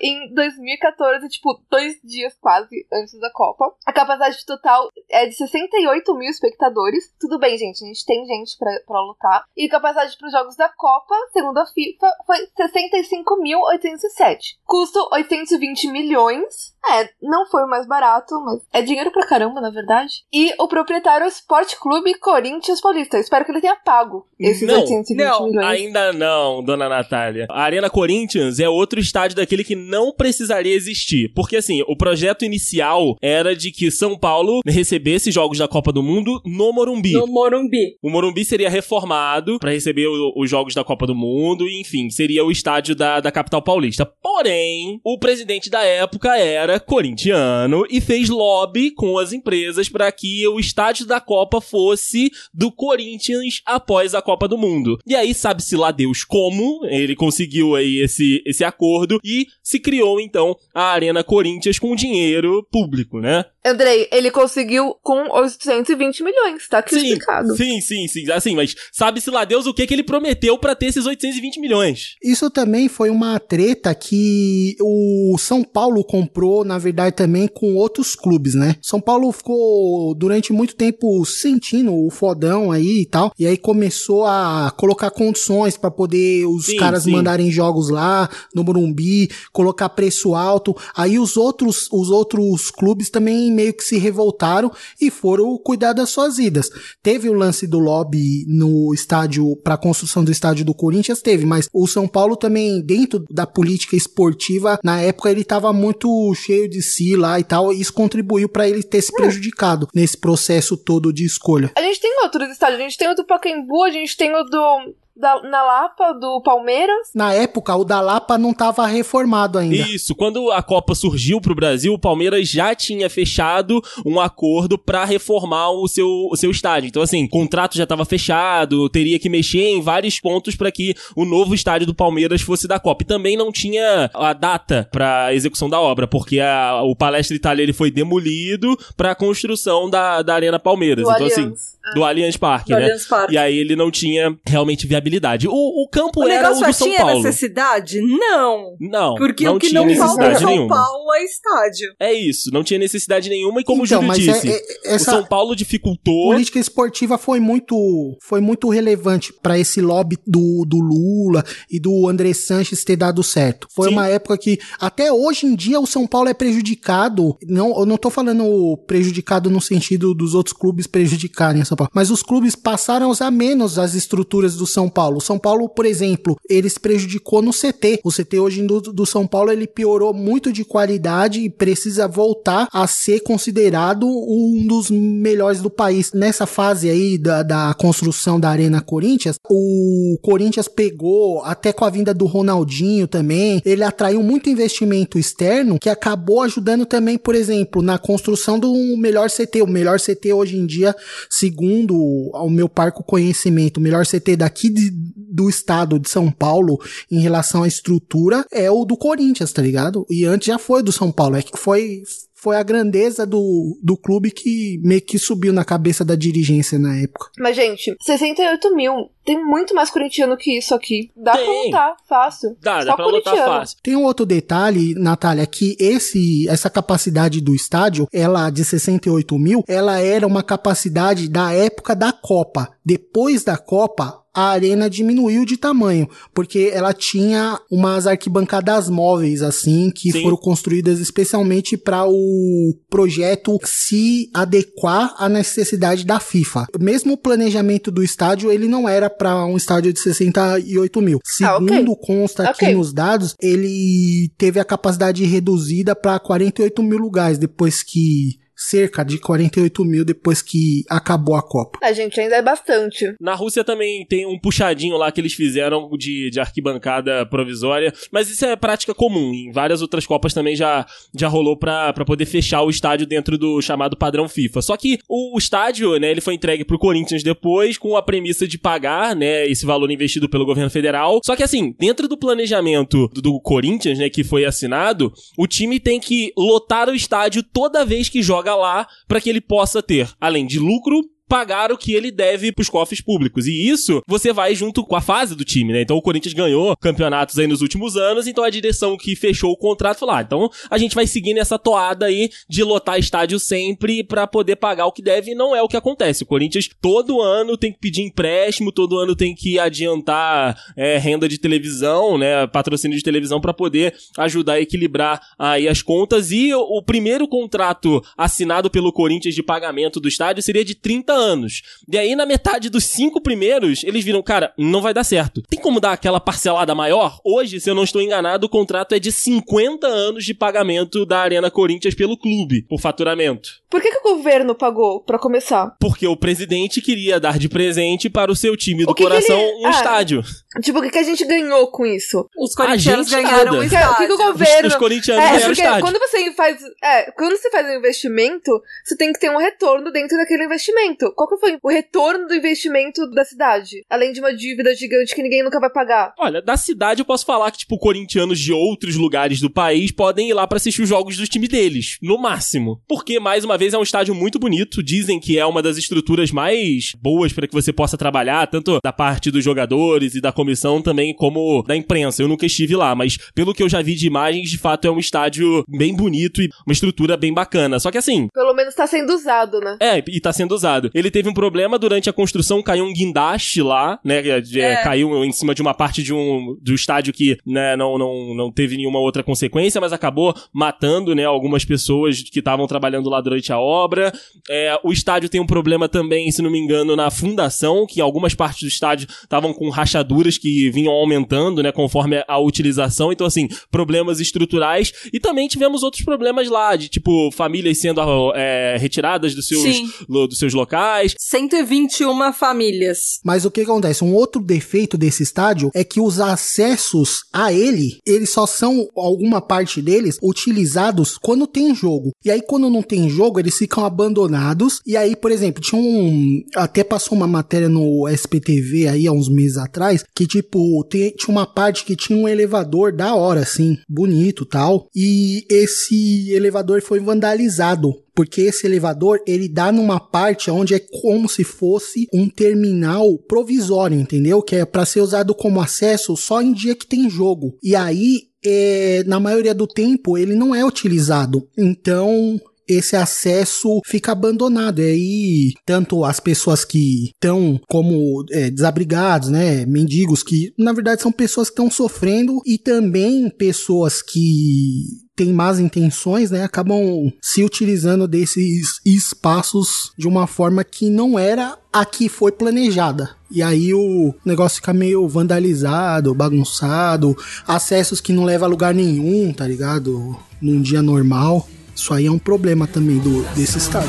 em 2014, tipo, dois dias quase antes da Copa. A capacidade total é de 68 mil espectadores. Tudo bem, gente, a gente tem gente pra, pra lutar. E a capacidade para os jogos da Copa, segundo a FIFA, foi 65.807. Custo 820 milhões. É, não foi o mais barato, mas é dinheiro pra caramba, na verdade. E o proprietário é o Sport Clube Corinthians Paulista. Eu espero que ele tenha pago esses Não, 820 não, milhões. Ainda não, dona Natália. A Arena Corinthians é outro estádio daquele que não precisaria existir. Porque, assim, o projeto inicial era de que São Paulo recebesse jogos da Copa do Mundo no Morumbi. No Morumbi. O Morumbi seria reformado pra receber o- os jogos da Copa do Mundo e, enfim, seria o estádio da, da capital paulista. Porém, o presidente da época era corintiano e fez lobby com as empresas para que o estádio da Copa fosse do Corinthians após a Copa do Mundo. E aí, sabe-se lá Deus como, ele conseguiu aí esse, esse acordo e se criou, então, a Arena Corinthians com dinheiro público, né? Andrei, ele conseguiu com 820 milhões, tá aqui explicado. Sim, sim, sim. Assim, mas sabe-se lá Deus o que, que ele prometeu pra ter esses 820 milhões. Isso também foi uma treta que o São Paulo comprou, na verdade, também com outros clubes, né? São Paulo ficou durante muito tempo sentindo o fodão aí e tal, e aí começou a colocar condições pra poder os Sim, caras sim. mandarem jogos lá no Morumbi, colocar preço alto. Aí os outros, os outros clubes também meio que se revoltaram e foram cuidar das suas vidas. Teve o lance do lobby no estádio, para a construção do estádio do Corinthians, teve, mas o São Paulo também, dentro da política esportiva, na época ele tava muito cheio de si lá e tal, e isso contribuiu para ele ter se prejudicado nesse processo todo de escolha. A gente tem outros estádios, a gente tem o do Pacaembu, a gente tem o do. Da, na Lapa, do Palmeiras. Na época, o da Lapa não tava reformado ainda. Isso, quando a Copa surgiu pro Brasil, o Palmeiras já tinha fechado um acordo pra reformar o seu, o seu estádio. Então, assim, o contrato já tava fechado, teria que mexer em vários pontos pra que o novo estádio do Palmeiras fosse da Copa. E também não tinha a data pra execução da obra, porque a- o Palestra Itália ele foi demolido pra construção da, da Arena Palmeiras. Do então, assim, Allianz. Do Allianz Parque, Do né? Allianz Parque. E aí ele não tinha realmente viabilidade. O, o campo O era o negócio do é, São tinha Paulo. necessidade? Não. Não, Porque não o que tinha não falta em necessidade São nenhuma. Paulo é estádio. É isso, não tinha necessidade nenhuma e como Então, o Júlio é- disse, é- essa- o São Paulo dificultou. política esportiva foi muito foi muito relevante para esse lobby do, do Lula e do André Sanches ter dado certo. Foi Sim. uma época que até hoje em dia o São Paulo é prejudicado. Não, eu não tô falando prejudicado no sentido dos outros clubes prejudicarem São Mas os clubes passaram a usar menos as estruturas do São Paulo. O São Paulo, por exemplo, ele se prejudicou no CT. O CT hoje do, do São Paulo ele piorou muito de qualidade e precisa voltar a ser considerado um dos melhores do país. Nessa fase aí da, da construção da Arena Corinthians, o Corinthians pegou, até com a vinda do Ronaldinho também, ele atraiu muito investimento externo que acabou ajudando também, por exemplo, na construção do melhor CT. O melhor CT hoje em dia, segundo o meu parco conhecimento, o melhor CT daqui de- do estado de São Paulo em relação à estrutura é o do Corinthians, tá ligado? E antes já foi do São Paulo. É que foi foi a grandeza do, do clube que meio que subiu na cabeça da dirigência na época. Mas, gente, 68 mil. Tem muito mais corintiano que isso aqui. Dá pra Tem. lutar, fácil. Dá, Só dá pra lutar fácil. Tem um outro detalhe, Natália, que esse, essa capacidade do estádio, ela de 68 mil, ela era uma capacidade da época da Copa. Depois da Copa, a arena diminuiu de tamanho, porque ela tinha umas arquibancadas móveis, assim, que Sim. foram construídas especialmente para o o projeto se adequar à necessidade da FIFA. Mesmo o planejamento do estádio, ele não era para um estádio de 68 mil. Segundo Ah, ok. consta aqui Ok. nos dados, ele teve a capacidade reduzida para 48 mil lugares depois que cerca de 48 mil depois que acabou a Copa. A gente ainda é bastante. Na Rússia também tem um puxadinho lá que eles fizeram de, de arquibancada provisória, mas isso é prática comum. Em várias outras Copas também já, já rolou pra, pra poder fechar o estádio dentro do chamado padrão FIFA. Só que o, o estádio, né, ele foi entregue pro Corinthians depois com a premissa de pagar, né, esse valor investido pelo governo federal. Só que assim, dentro do planejamento do, do Corinthians, né, que foi assinado, o time tem que lotar o estádio toda vez que joga lá pra que ele possa ter, além de lucro, pagar o que ele deve pros cofres públicos. E isso você vai junto com a fase do time, né? Então o Corinthians ganhou campeonatos aí nos últimos anos, então a direção que fechou o contrato falou: ah, então a gente vai seguir nessa toada aí de lotar estádio sempre pra poder pagar o que deve, e não é o que acontece. O Corinthians todo ano tem que pedir empréstimo, todo ano tem que adiantar é, renda de televisão, né? Patrocínio de televisão pra poder ajudar a equilibrar aí as contas. E o, o primeiro contrato assinado pelo Corinthians de pagamento do estádio seria de 30 anos. E aí, na metade dos cinco primeiros, eles viram, cara, não vai dar certo. Tem como dar aquela parcelada maior? Hoje, se eu não estou enganado, o contrato é de 50 anos de pagamento da Arena Corinthians pelo clube, por faturamento. Por que, que o governo pagou, pra começar? Porque o presidente queria dar de presente para o seu time do que que coração ele- um Ah, estádio. Tipo, o que, que a gente ganhou com isso? Os corintianos ganharam nada. o O que, o que que o estádio. governo. Os, os corintianos É, ganharam o porque estádio. quando você faz. É, quando você faz um investimento, você tem que ter um retorno dentro daquele investimento. Qual que foi o retorno do investimento da cidade? Além de uma dívida gigante que ninguém nunca vai pagar. Olha, da cidade eu posso falar que, tipo, corintianos de outros lugares do país podem ir lá pra assistir os jogos dos times deles, no máximo. Porque, mais uma vez, é um estádio muito bonito. Dizem que é uma das estruturas mais boas pra que você possa trabalhar, tanto da parte dos jogadores e da comissão também, como da imprensa. Eu nunca estive lá, mas pelo que eu já vi de imagens, de fato é um estádio bem bonito e uma estrutura bem bacana. Só que assim, Pelo menos tá sendo usado, né? é, e tá sendo usado. Ele teve um problema durante a construção, caiu um guindaste lá, né? é, É. Caiu em cima de uma parte de um do estádio que né, não, não, não teve nenhuma outra consequência, mas acabou matando, né, algumas pessoas que estavam trabalhando lá durante a obra. É, o estádio tem um problema também, se não me engano, na fundação, que algumas partes do estádio estavam com rachaduras que vinham aumentando, né, conforme a utilização. Então, assim, problemas estruturais. E também tivemos outros problemas lá, de tipo, famílias sendo é, retiradas dos seus, lo- dos seus locais. 121 famílias. Mas o que acontece? Um outro defeito desse estádio é que os acessos a ele, eles só são, alguma parte deles, utilizados quando tem jogo. E aí, quando não tem jogo, eles ficam abandonados. E aí, por exemplo, tinha um. Até passou uma matéria no SPTV aí há uns meses atrás, que tipo, tinha uma parte que tinha um elevador da hora, assim, bonito tal. E esse elevador foi vandalizado. Porque esse elevador, ele dá numa parte onde é como se fosse um terminal provisório, entendeu? Que é pra ser usado como acesso só em dia que tem jogo. E aí, é, na maioria do tempo, ele não é utilizado. Então, esse acesso fica abandonado. E aí, tanto as pessoas que estão como é, desabrigados, né? Mendigos, que na verdade são pessoas que estão sofrendo, e também pessoas que têm más intenções, né? Acabam se utilizando desses espaços de uma forma que não era a que foi planejada. E aí o negócio fica meio vandalizado, bagunçado, acessos que não levam a lugar nenhum, tá ligado? Num dia normal. Isso aí é um problema também do, desse estádio.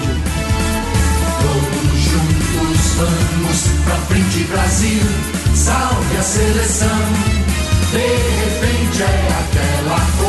Todos juntos vamos pra frente, Brasil. Salve a seleção. De repente é aquela corrente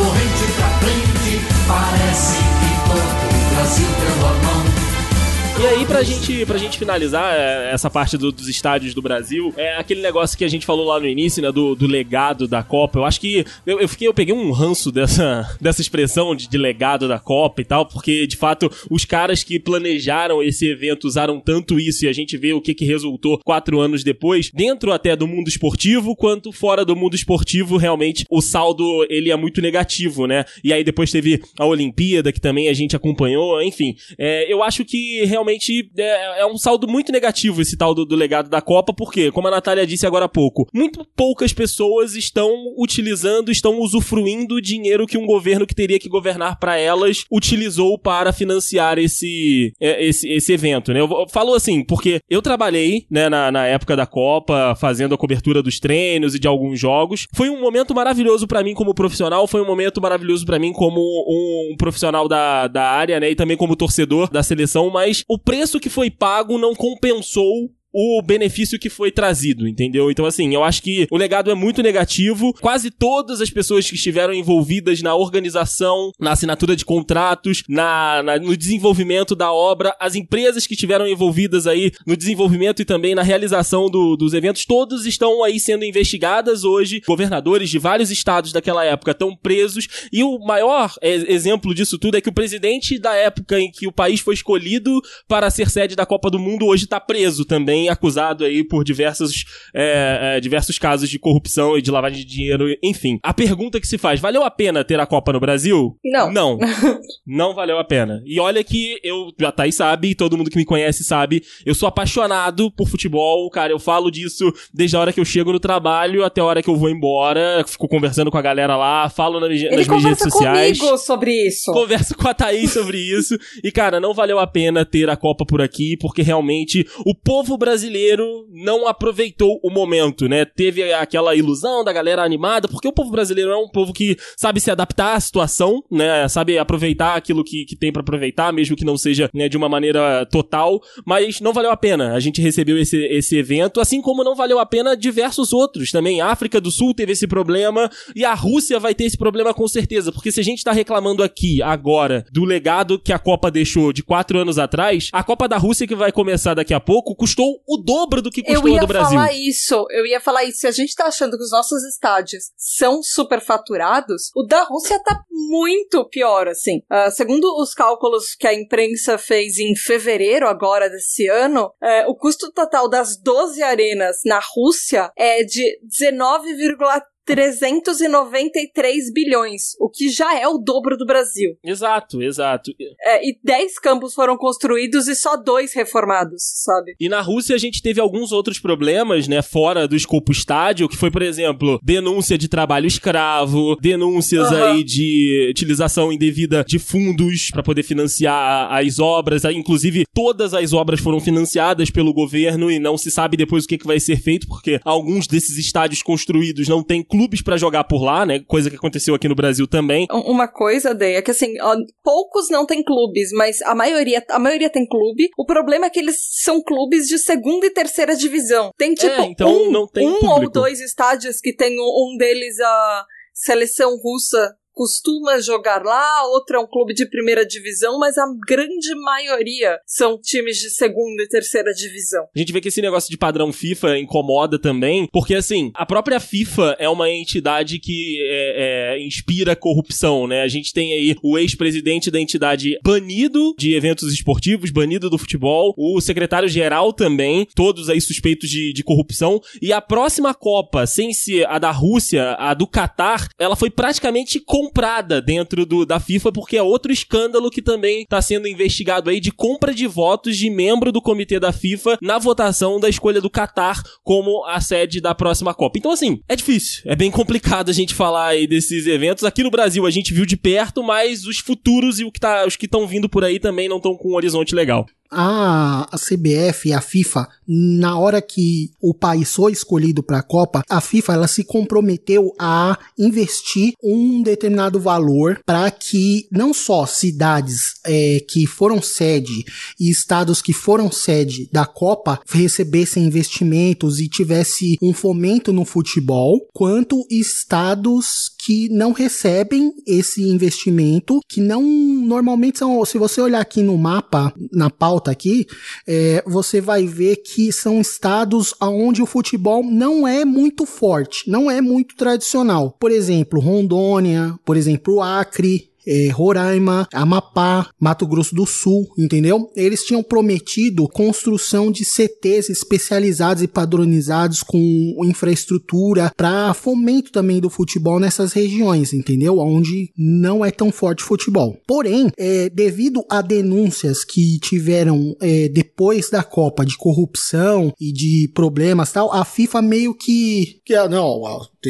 E aí, pra gente, pra gente finalizar é, essa parte do- dos estádios do Brasil, é aquele negócio que a gente falou lá no início, né, do, do legado da Copa. Eu acho que eu, eu fiquei, eu peguei um ranço dessa, dessa expressão de, de legado da Copa e tal, porque de fato os caras que planejaram esse evento usaram tanto isso e a gente vê o que, que resultou quatro anos depois, dentro até do mundo esportivo, quanto fora do mundo esportivo, realmente o saldo ele é muito negativo, né? E aí depois teve a Olimpíada, que também a gente acompanhou, enfim. É, eu acho que realmente realmente é, é um saldo muito negativo esse tal do, do legado da Copa, porque, como a Natália disse agora há pouco, muito poucas pessoas estão utilizando, estão usufruindo o dinheiro que um governo que teria que governar para elas utilizou para financiar esse, é, esse, esse evento, né? Eu falo assim, porque eu trabalhei, né, na, na época da Copa, fazendo a cobertura dos treinos e de alguns jogos. Foi um momento maravilhoso para mim como profissional, foi um momento maravilhoso para mim como um, um profissional da, da área, né, e também como torcedor da seleção, mas o preço que foi pago não compensou o benefício que foi trazido, entendeu? Então, assim, eu acho que o legado é muito negativo. Quase todas as pessoas que estiveram envolvidas na organização, na assinatura de contratos, na, na, no desenvolvimento da obra, as empresas que estiveram envolvidas aí no desenvolvimento e também na realização do, dos eventos, todos estão aí sendo investigadas hoje. Governadores de vários estados daquela época estão presos. E o maior exemplo disso tudo é que o presidente da época em que o país foi escolhido para ser sede da Copa do Mundo hoje está preso também acusado aí por diversos, é, é, diversos casos de corrupção e de lavagem de dinheiro, enfim. A pergunta que se faz, valeu a pena ter a Copa no Brasil? Não. Não. não valeu a pena. E olha que eu, a Thaís sabe, todo mundo que me conhece sabe, eu sou apaixonado por futebol, cara, eu falo disso desde a hora que eu chego no trabalho até a hora que eu vou embora, fico conversando com a galera lá, falo nas, Ele nas minhas redes sociais. comigo sobre isso. Converso com a Thaís sobre isso. E, cara, não valeu a pena ter a Copa por aqui, porque realmente o povo brasileiro brasileiro não aproveitou o momento, né? Teve aquela ilusão da galera animada, porque o povo brasileiro é um povo que sabe se adaptar à situação, né? Sabe aproveitar aquilo que, que tem para aproveitar, mesmo que não seja né, de uma maneira total, mas não valeu a pena. A gente recebeu esse, esse evento, assim como não valeu a pena diversos outros também. A África do Sul teve esse problema e a Rússia vai ter esse problema com certeza, porque se a gente tá reclamando aqui, agora, do legado que a Copa deixou de quatro anos atrás, a Copa da Rússia que vai começar daqui a pouco custou o dobro do que custou do Brasil. Eu ia falar isso, eu ia falar isso. Se a gente tá achando que os nossos estádios são superfaturados, o da Rússia tá muito pior, assim. Uh, segundo os cálculos que a imprensa fez em fevereiro agora desse ano, uh, o custo total das 12 arenas na Rússia é de 19,3 393 bilhões, o que já é o dobro do Brasil. Exato, exato. É, e 10 campos foram construídos e só dois reformados, sabe? E na Rússia a gente teve alguns outros problemas, né, fora do escopo estádio, que foi, por exemplo, denúncia de trabalho escravo, denúncias uhum. aí de utilização indevida de fundos para poder financiar as obras, inclusive todas as obras foram financiadas pelo governo e não se sabe depois o que, que vai ser feito, porque alguns desses estádios construídos não têm clubes para jogar por lá, né? Coisa que aconteceu aqui no Brasil também. Uma coisa, Day, é que assim, ó, poucos não têm clubes, mas a maioria, a maioria tem clube. O problema é que eles são clubes de segunda e terceira divisão. Tem tipo é, então um, um ou dois estádios que tem um, um deles a seleção russa costuma jogar lá, outro é um clube de primeira divisão, mas a grande maioria são times de segunda e terceira divisão. A gente vê que esse negócio de padrão FIFA incomoda também, porque assim, a própria FIFA é uma entidade que é, é, inspira corrupção, né? A gente tem aí o ex-presidente da entidade banido de eventos esportivos, banido do futebol, o secretário-geral também, todos aí suspeitos de, de corrupção, e a próxima Copa, sem ser a da Rússia, a do Catar, ela foi praticamente comprada dentro do, da FIFA, porque é outro escândalo que também está sendo investigado aí de compra de votos de membro do comitê da FIFA na votação da escolha do Qatar como a sede da próxima Copa. Então, assim, é difícil, é bem complicado a gente falar aí desses eventos. Aqui no Brasil a gente viu de perto, mas os futuros e o que tá, os que estão vindo por aí também não estão com um horizonte legal a, a CBF e a FIFA, na hora que o país foi escolhido para a Copa, a FIFA ela se comprometeu a investir um determinado valor para que não só cidades é, que foram sede e estados que foram sede da Copa recebessem investimentos e tivesse um fomento no futebol, quanto estados que não recebem esse investimento, que não normalmente são, se você olhar aqui no mapa, na pauta aqui, é, você vai ver que são estados onde o futebol não é muito forte, não é muito tradicional. Por exemplo, Rondônia, por exemplo, Acre, é, Roraima, Amapá, Mato Grosso do Sul, entendeu? Eles tinham prometido construção de CTs especializados e padronizados com infraestrutura para fomento também do futebol nessas regiões, entendeu? Onde não é tão forte futebol. Porém, é, devido a denúncias que tiveram é, depois da Copa de corrupção e de problemas tal, a FIFA meio que, que ah, não,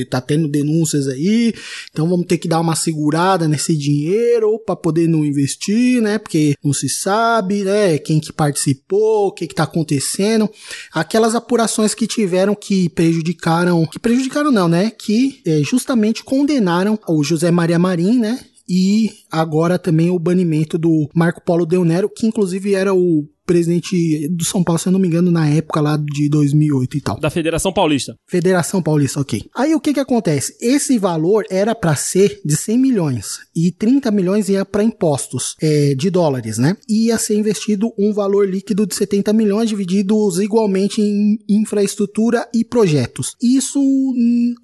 tá tendo denúncias aí, então vamos ter que dar uma segurada nesse dinheiro para poder não investir, né? Porque não se sabe, né? Quem que participou, o que que tá acontecendo. Aquelas apurações que tiveram que prejudicaram, que prejudicaram não, né? Que é, justamente condenaram o José Maria Marim, né? E agora também o banimento do Marco Polo Del Nero, que inclusive era o presidente do São Paulo, se eu não me engano, na época lá de 2008 e tal. Da Federação Paulista. Federação Paulista, ok. Aí o que que acontece? Esse valor era para ser de 100 milhões e 30 milhões ia para impostos é, de dólares, né? E ia ser investido um valor líquido de 70 milhões divididos igualmente em infraestrutura e projetos. Isso,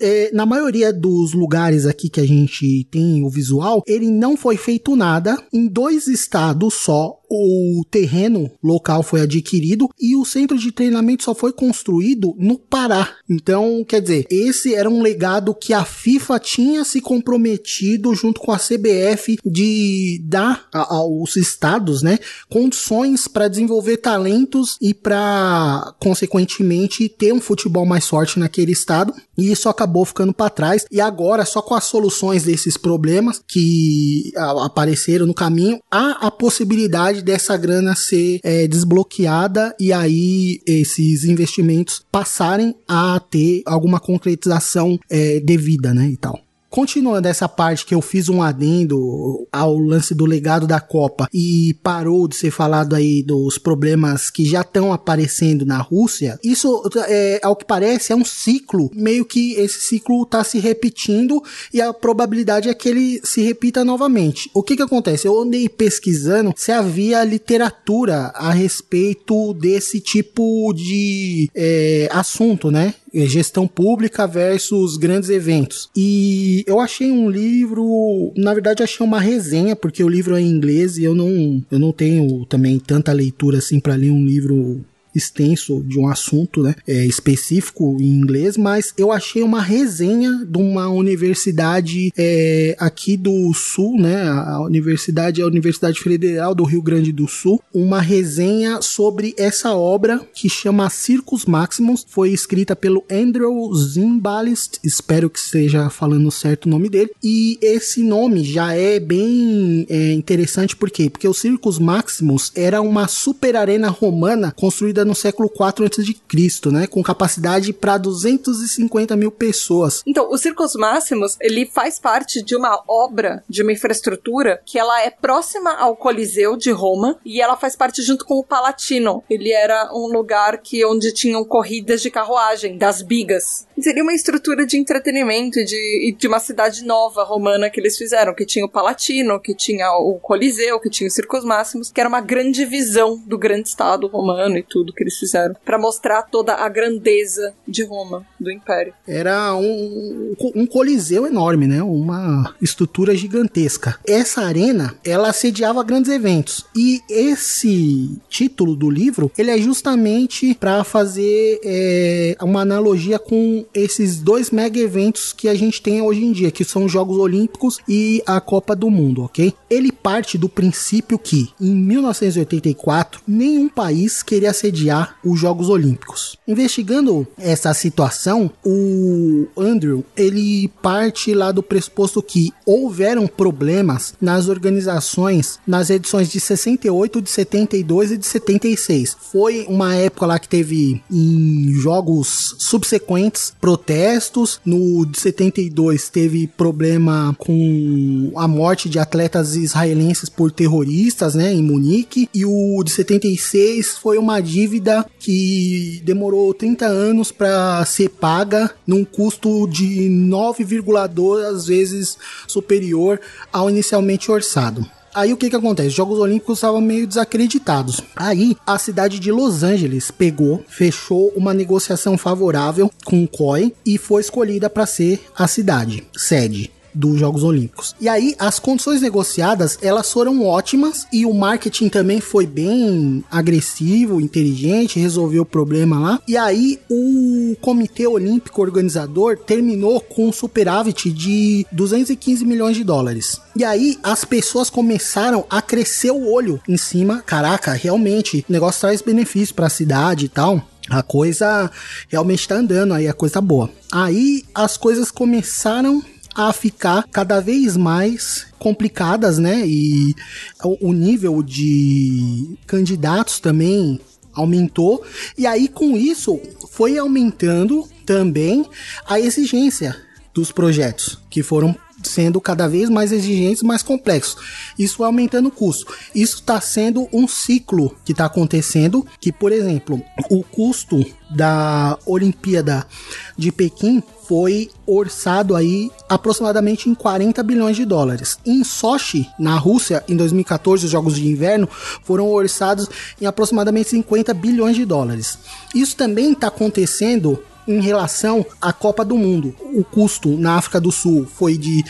é, na maioria dos lugares aqui que a gente tem o visual, ele não foi feito nada. Em dois estados só, o terreno local foi adquirido e o centro de treinamento só foi construído no Pará. Então, quer dizer, esse era um legado que a FIFA tinha se comprometido junto com a CBF de dar aos estados, né, condições para desenvolver talentos e para consequentemente ter um futebol mais forte naquele estado. E isso acabou ficando para trás e agora só com as soluções desses problemas que apareceram no caminho, há a possibilidade dessa grana ser é, desbloqueada e aí esses investimentos passarem a ter alguma concretização é, devida, né, e tal. Continuando essa parte que eu fiz um adendo ao lance do legado da Copa e parou de ser falado aí dos problemas que já estão aparecendo na Rússia, isso, é, ao que parece, é um ciclo, meio que esse ciclo está se repetindo e a probabilidade é que ele se repita novamente. O que que acontece? Eu andei pesquisando se havia literatura a respeito desse tipo de é, assunto, né? É, gestão pública versus grandes eventos. E eu achei um livro, na verdade achei uma resenha, porque o livro é em inglês e eu não, eu não tenho também tanta leitura assim para ler um livro extenso de um assunto né, é, específico em inglês, mas eu achei uma resenha de uma universidade é, aqui do Sul, né? A universidade é a Universidade Federal do Rio Grande do Sul, uma resenha sobre essa obra que chama Circus Maximus, foi escrita pelo Andrew Zimbalist, espero que esteja falando certo o nome dele, e esse nome já é bem é, interessante, por quê? Porque o Circus Maximus era uma super arena romana construída no século IV a.C., né? Com capacidade para 250 mil pessoas. Então, o Circus Máximos, ele faz parte de uma obra, de uma infraestrutura que ela é próxima ao Coliseu de Roma e ela faz parte junto com o Palatino. Ele era um lugar que onde tinham corridas de carruagem, das bigas. Seria uma estrutura de entretenimento de, de uma cidade nova romana que eles fizeram, que tinha o Palatino, que tinha o Coliseu, que tinha o Circus Máximos, que era uma grande visão do grande estado romano e tudo que eles fizeram para mostrar toda a grandeza de Roma, do Império. Era um, um coliseu enorme, né? Uma estrutura gigantesca. Essa arena, ela assediava grandes eventos. E esse título do livro, ele é justamente para fazer é, uma analogia com esses dois mega eventos que a gente tem hoje em dia, que são os Jogos Olímpicos e a Copa do Mundo, ok? Ele parte do princípio que, em 1984, nenhum país queria assediar os Jogos Olímpicos. Investigando essa situação, o Andrew ele parte lá do pressuposto que houveram problemas nas organizações nas edições de 68, de 72 e de 76. Foi uma época lá que teve em jogos subsequentes protestos. No de 72 teve problema com a morte de atletas israelenses por terroristas, né, em Munique. E o de 76 foi uma dívida dívida que demorou 30 anos para ser paga num custo de 9,2 vezes superior ao inicialmente orçado. Aí o que que acontece? Os Jogos Olímpicos estavam meio desacreditados. Aí a cidade de Los Angeles pegou, fechou uma negociação favorável com o COI e foi escolhida para ser a cidade sede dos Jogos Olímpicos. E aí as condições negociadas, elas foram ótimas e o marketing também foi bem agressivo, inteligente, resolveu o problema lá. E aí o Comitê Olímpico organizador terminou com um superávit de 215 milhões de dólares. E aí as pessoas começaram a crescer o olho em cima. Caraca, realmente, o negócio traz benefício para a cidade e tal. A coisa realmente tá andando aí, a coisa boa. Aí as coisas começaram a ficar cada vez mais complicadas, né? E o, nível de candidatos também aumentou. E aí com isso foi aumentando também a exigência dos projetos que foram sendo cada vez mais exigentes, mais complexos. Isso aumentando o custo. Isso está sendo um ciclo que está acontecendo, que por exemplo, o custo da Olimpíada de Pequim foi orçado aí aproximadamente em 40 bilhões de dólares. Em Sochi, na Rússia, em 2014, os Jogos de Inverno foram orçados em aproximadamente 50 bilhões de dólares. Isso também está acontecendo em relação à Copa do Mundo. O custo na África do Sul foi de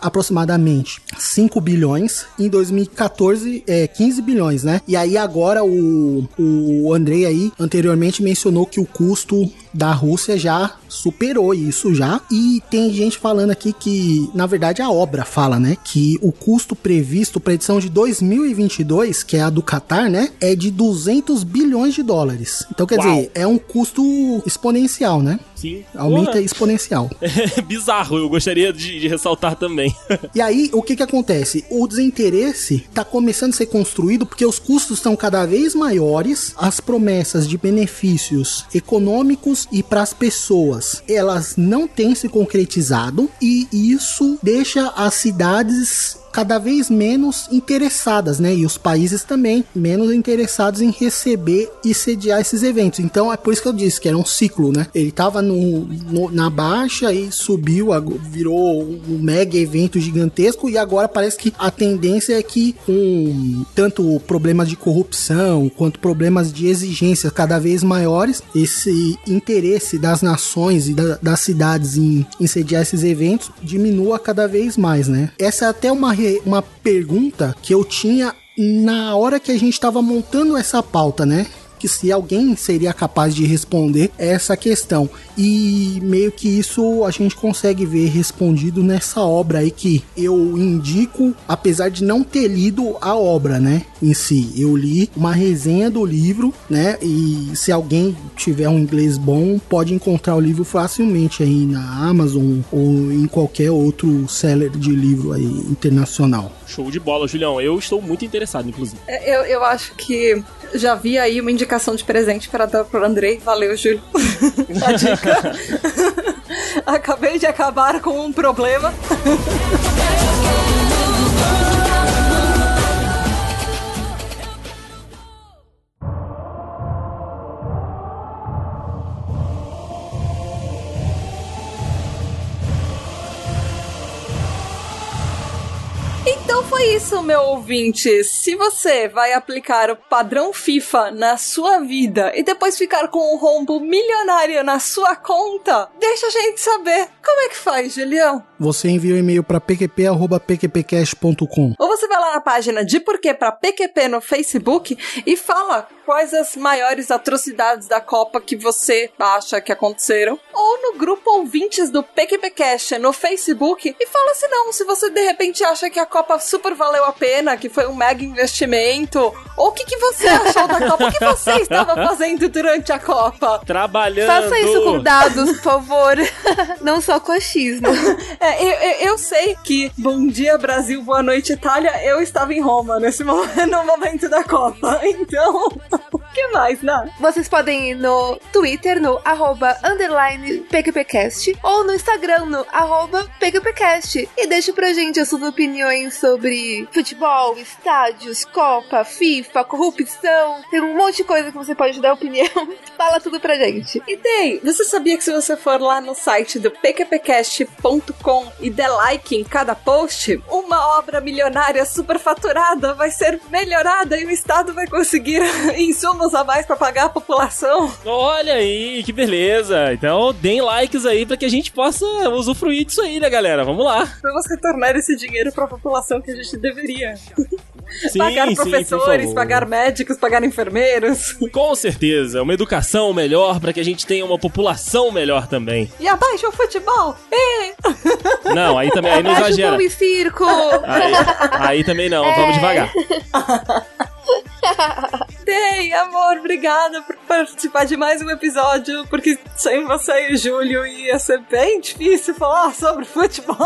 aproximadamente 5 bilhões, em 2014 é 15 bilhões, né? E aí agora o, o Andrei aí anteriormente mencionou que o custo da Rússia já superou isso já. E tem gente falando aqui que, na verdade, a obra fala, né? Que o custo previsto para a edição de 2022, que é a do Qatar, né? É de 200 bilhões de dólares. Então, quer Uau. dizer, é um custo exponencial, né? Sim. Aumenta exponencial. É bizarro, eu gostaria de, de ressaltar também. e aí, o que que acontece? O desinteresse está começando a ser construído porque os custos estão cada vez maiores, as promessas de benefícios econômicos e para as pessoas, elas não têm se concretizado e isso deixa as cidades cada vez menos interessadas, né? E os países também menos interessados em receber e sediar esses eventos. Então é por isso que eu disse que era um ciclo, né? Ele tava no, no na baixa e subiu, virou um mega evento gigantesco e agora parece que a tendência é que com tanto problemas de corrupção quanto problemas de exigências cada vez maiores, esse interesse das nações e da, das cidades em, em sediar esses eventos diminua cada vez mais, né? Essa é até uma uma pergunta que eu tinha na hora que a gente estava montando essa pauta, né? Que se alguém seria capaz de responder essa questão. E meio que isso a gente consegue ver respondido nessa obra aí que eu indico, apesar de não ter lido a obra, né? Em si, eu li uma resenha do livro, né? E se alguém tiver um inglês bom, pode encontrar o livro facilmente aí na Amazon ou em qualquer outro seller de livro aí internacional. Show de bola, Julião. Eu estou muito interessado, inclusive. É, eu, eu acho que já vi aí uma indicação de presente para dar pro Andrei. Valeu, Júlio. A dica. Acabei de acabar com um problema. isso, meu ouvinte. Se você vai aplicar o padrão FIFA na sua vida e depois ficar com um rombo milionário na sua conta, deixa a gente saber. Como é que faz, Julião? Você envia o um e-mail para pqp.pqpcast.com Ou você vai lá na página de Porquê para PQP no Facebook e fala quais as maiores atrocidades da Copa que você acha que aconteceram. Ou no grupo ouvintes do PQPcast no Facebook e fala se não, se você de repente acha que a Copa super valeu a pena, que foi um mega investimento. Ou o que, que você achou da Copa? O que você estava fazendo durante a Copa? Trabalhando. Faça isso com dados, por favor. Não só com achismo. É, eu, eu, eu, sei que Bom Dia Brasil, Boa Noite Itália, eu estava em Roma nesse momento, no momento da Copa. Então, o que mais, né? Vocês podem ir no Twitter, no arroba underline PQPcast, ou no Instagram, no arroba PQPcast. E deixe pra gente as suas opiniões sobre futebol, estádios, Copa, FIFA, corrupção. Tem um monte de coisa que você pode dar opinião. Fala tudo pra gente. E tem, você sabia que se você for lá no site do pqpcast.com e der like em cada post, uma obra milionária superfaturada vai ser melhorada e o Estado vai conseguir insumos a mais pra pagar a população. Olha aí, que beleza. Então, deem likes aí pra que a gente possa usufruir disso aí, né, galera? Vamos lá. Vamos retornar esse dinheiro pra população que a gente deveria. Sim, pagar sim, professores, pagar médicos, pagar enfermeiros. Com certeza, uma educação melhor pra que a gente tenha uma população melhor também. E abaixo o futebol. É. Não, aí também aí não exagera. pão e circo. Aí, aí também não, vamos devagar. Dei, amor, obrigada por participar de mais um episódio, porque sem você e o Júlio ia ser bem difícil falar sobre futebol.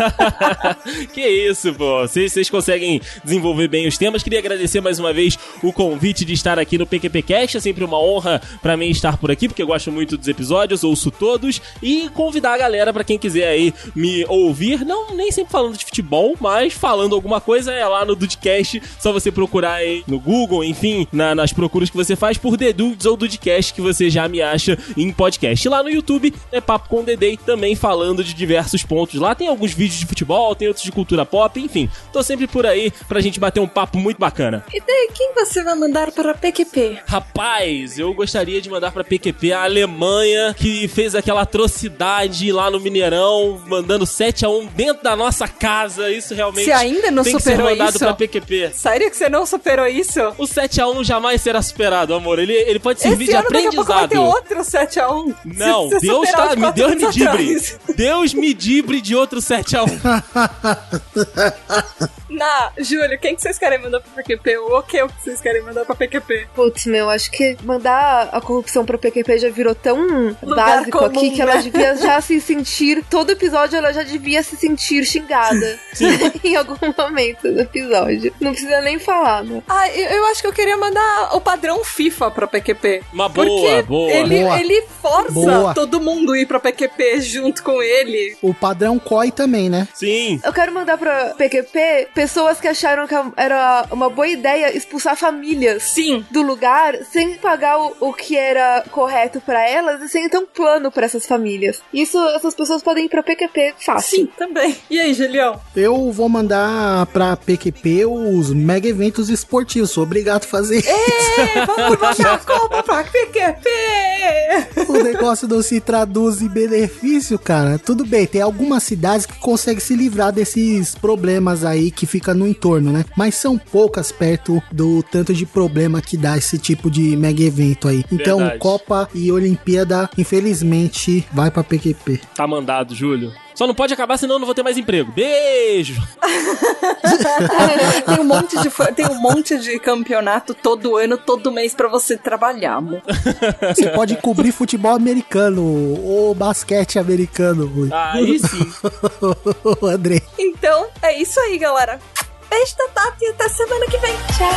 que isso, pô. Vocês conseguem desenvolver bem os temas. Queria agradecer mais uma vez o convite de estar aqui no PQPcast. É sempre uma honra pra mim estar por aqui, porque eu gosto muito dos episódios, ouço todos. E convidar a galera pra quem quiser aí me ouvir. Não, nem sempre falando de futebol, mas falando alguma coisa é lá no Dudcast. Só você procurar aí no Google, enfim, na- nas procuras que você faz por The Dudes ou Dudcast, que você já me acha em podcast. E lá no YouTube é Papo com Dedei, também falando de diversos pontos. Lá tem alguns vídeos de futebol, tem outros de cultura pop, enfim. Tô sempre por aí pra gente bater um papo muito bacana. E daí, quem você vai mandar para PQP? Rapaz, eu gostaria de mandar pra PQP a Alemanha, que fez aquela atrocidade lá no Mineirão, mandando 7 a 1 dentro da nossa casa. Isso realmente Você ainda não tem que ser superou mandado isso? pra PQP. Sério que você não superou isso? O 7x1 jamais será superado, amor. Ele, ele pode servir Esse de ano daqui a pouco vai ter aprendizado. outro 7x1. Não, Se você Deus tá. Me, Deus me dibre. Deus me dibre de outro 7x1. Na, Júlio, quem que vocês querem mandar pra PQP? O que é o que vocês querem mandar pra PQP? Putz, meu, acho que mandar a corrupção pro PQP já virou tão básico comum, aqui que ela né? devia já se sentir. Todo episódio ela já devia se sentir xingada. em algum momento do episódio. Não precisa nem falar, né? Ah, eu, eu acho que eu queria mandar o padrão FIFA pra PQP. Uma boa, Porque boa. Ele, Boa. ele força Boa. todo mundo ir pra PQP junto com ele. O padrão COI também, né? Sim. Eu quero mandar pra PQP pessoas que acharam que era uma boa ideia expulsar famílias Sim. do lugar sem pagar o, o que era correto pra elas e sem ter um plano pra essas famílias. Isso, essas pessoas podem ir pra PQP fácil. Sim, também. E aí, Julião? Eu vou mandar pra PQP os mega eventos esportivos. Sou obrigado a fazer. É, vamos mandar como pra PQP! o negócio não se traduz em benefício, cara. Tudo bem, tem algumas cidades que conseguem se livrar desses problemas aí que fica no entorno, né? Mas são poucas perto do tanto de problema que dá esse tipo de mega evento aí. Então, Verdade. Copa e Olimpíada, infelizmente, vai pra PQP. Tá mandado, Júlio. Só não pode acabar, senão eu não vou ter mais emprego. Beijo! tem, um monte de, tem um monte de campeonato todo ano, todo mês pra você trabalhar, amor. Você pode cobrir futebol americano ou basquete americano. Aí sim. André. Então, é isso aí, galera. Beijo da Tati e até semana que vem. Tchau!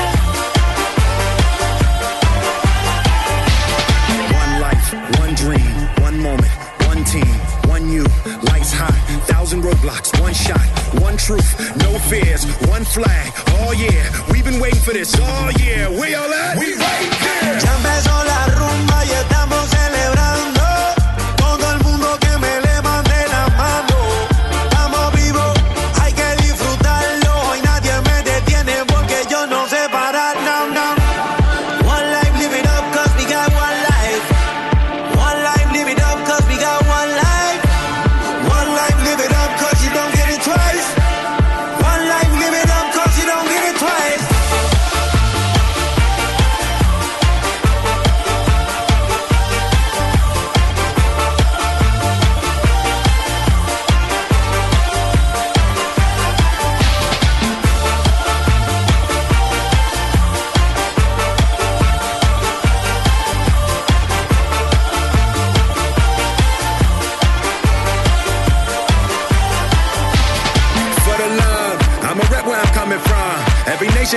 One life, one dream, one moment, one team, you. Lights high, thousand roadblocks, one shot, one truth, no fears, one flag. Oh yeah, we've been waiting for this. Oh yeah, we all at? We right there.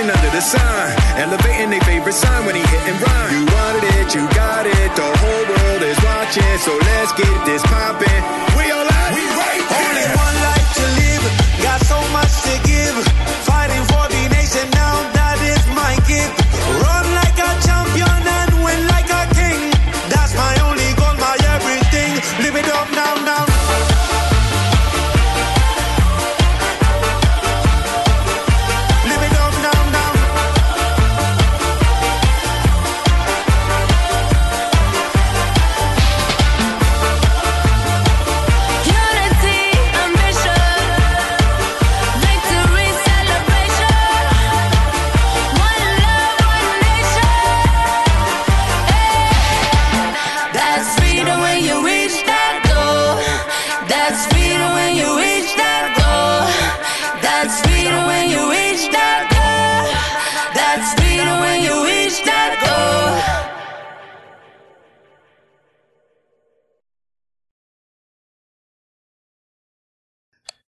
Nation under the sun, elevating their favorite sign when he hit and run. You wanted it, you got it. The whole world is watching, so let's get this poppin'.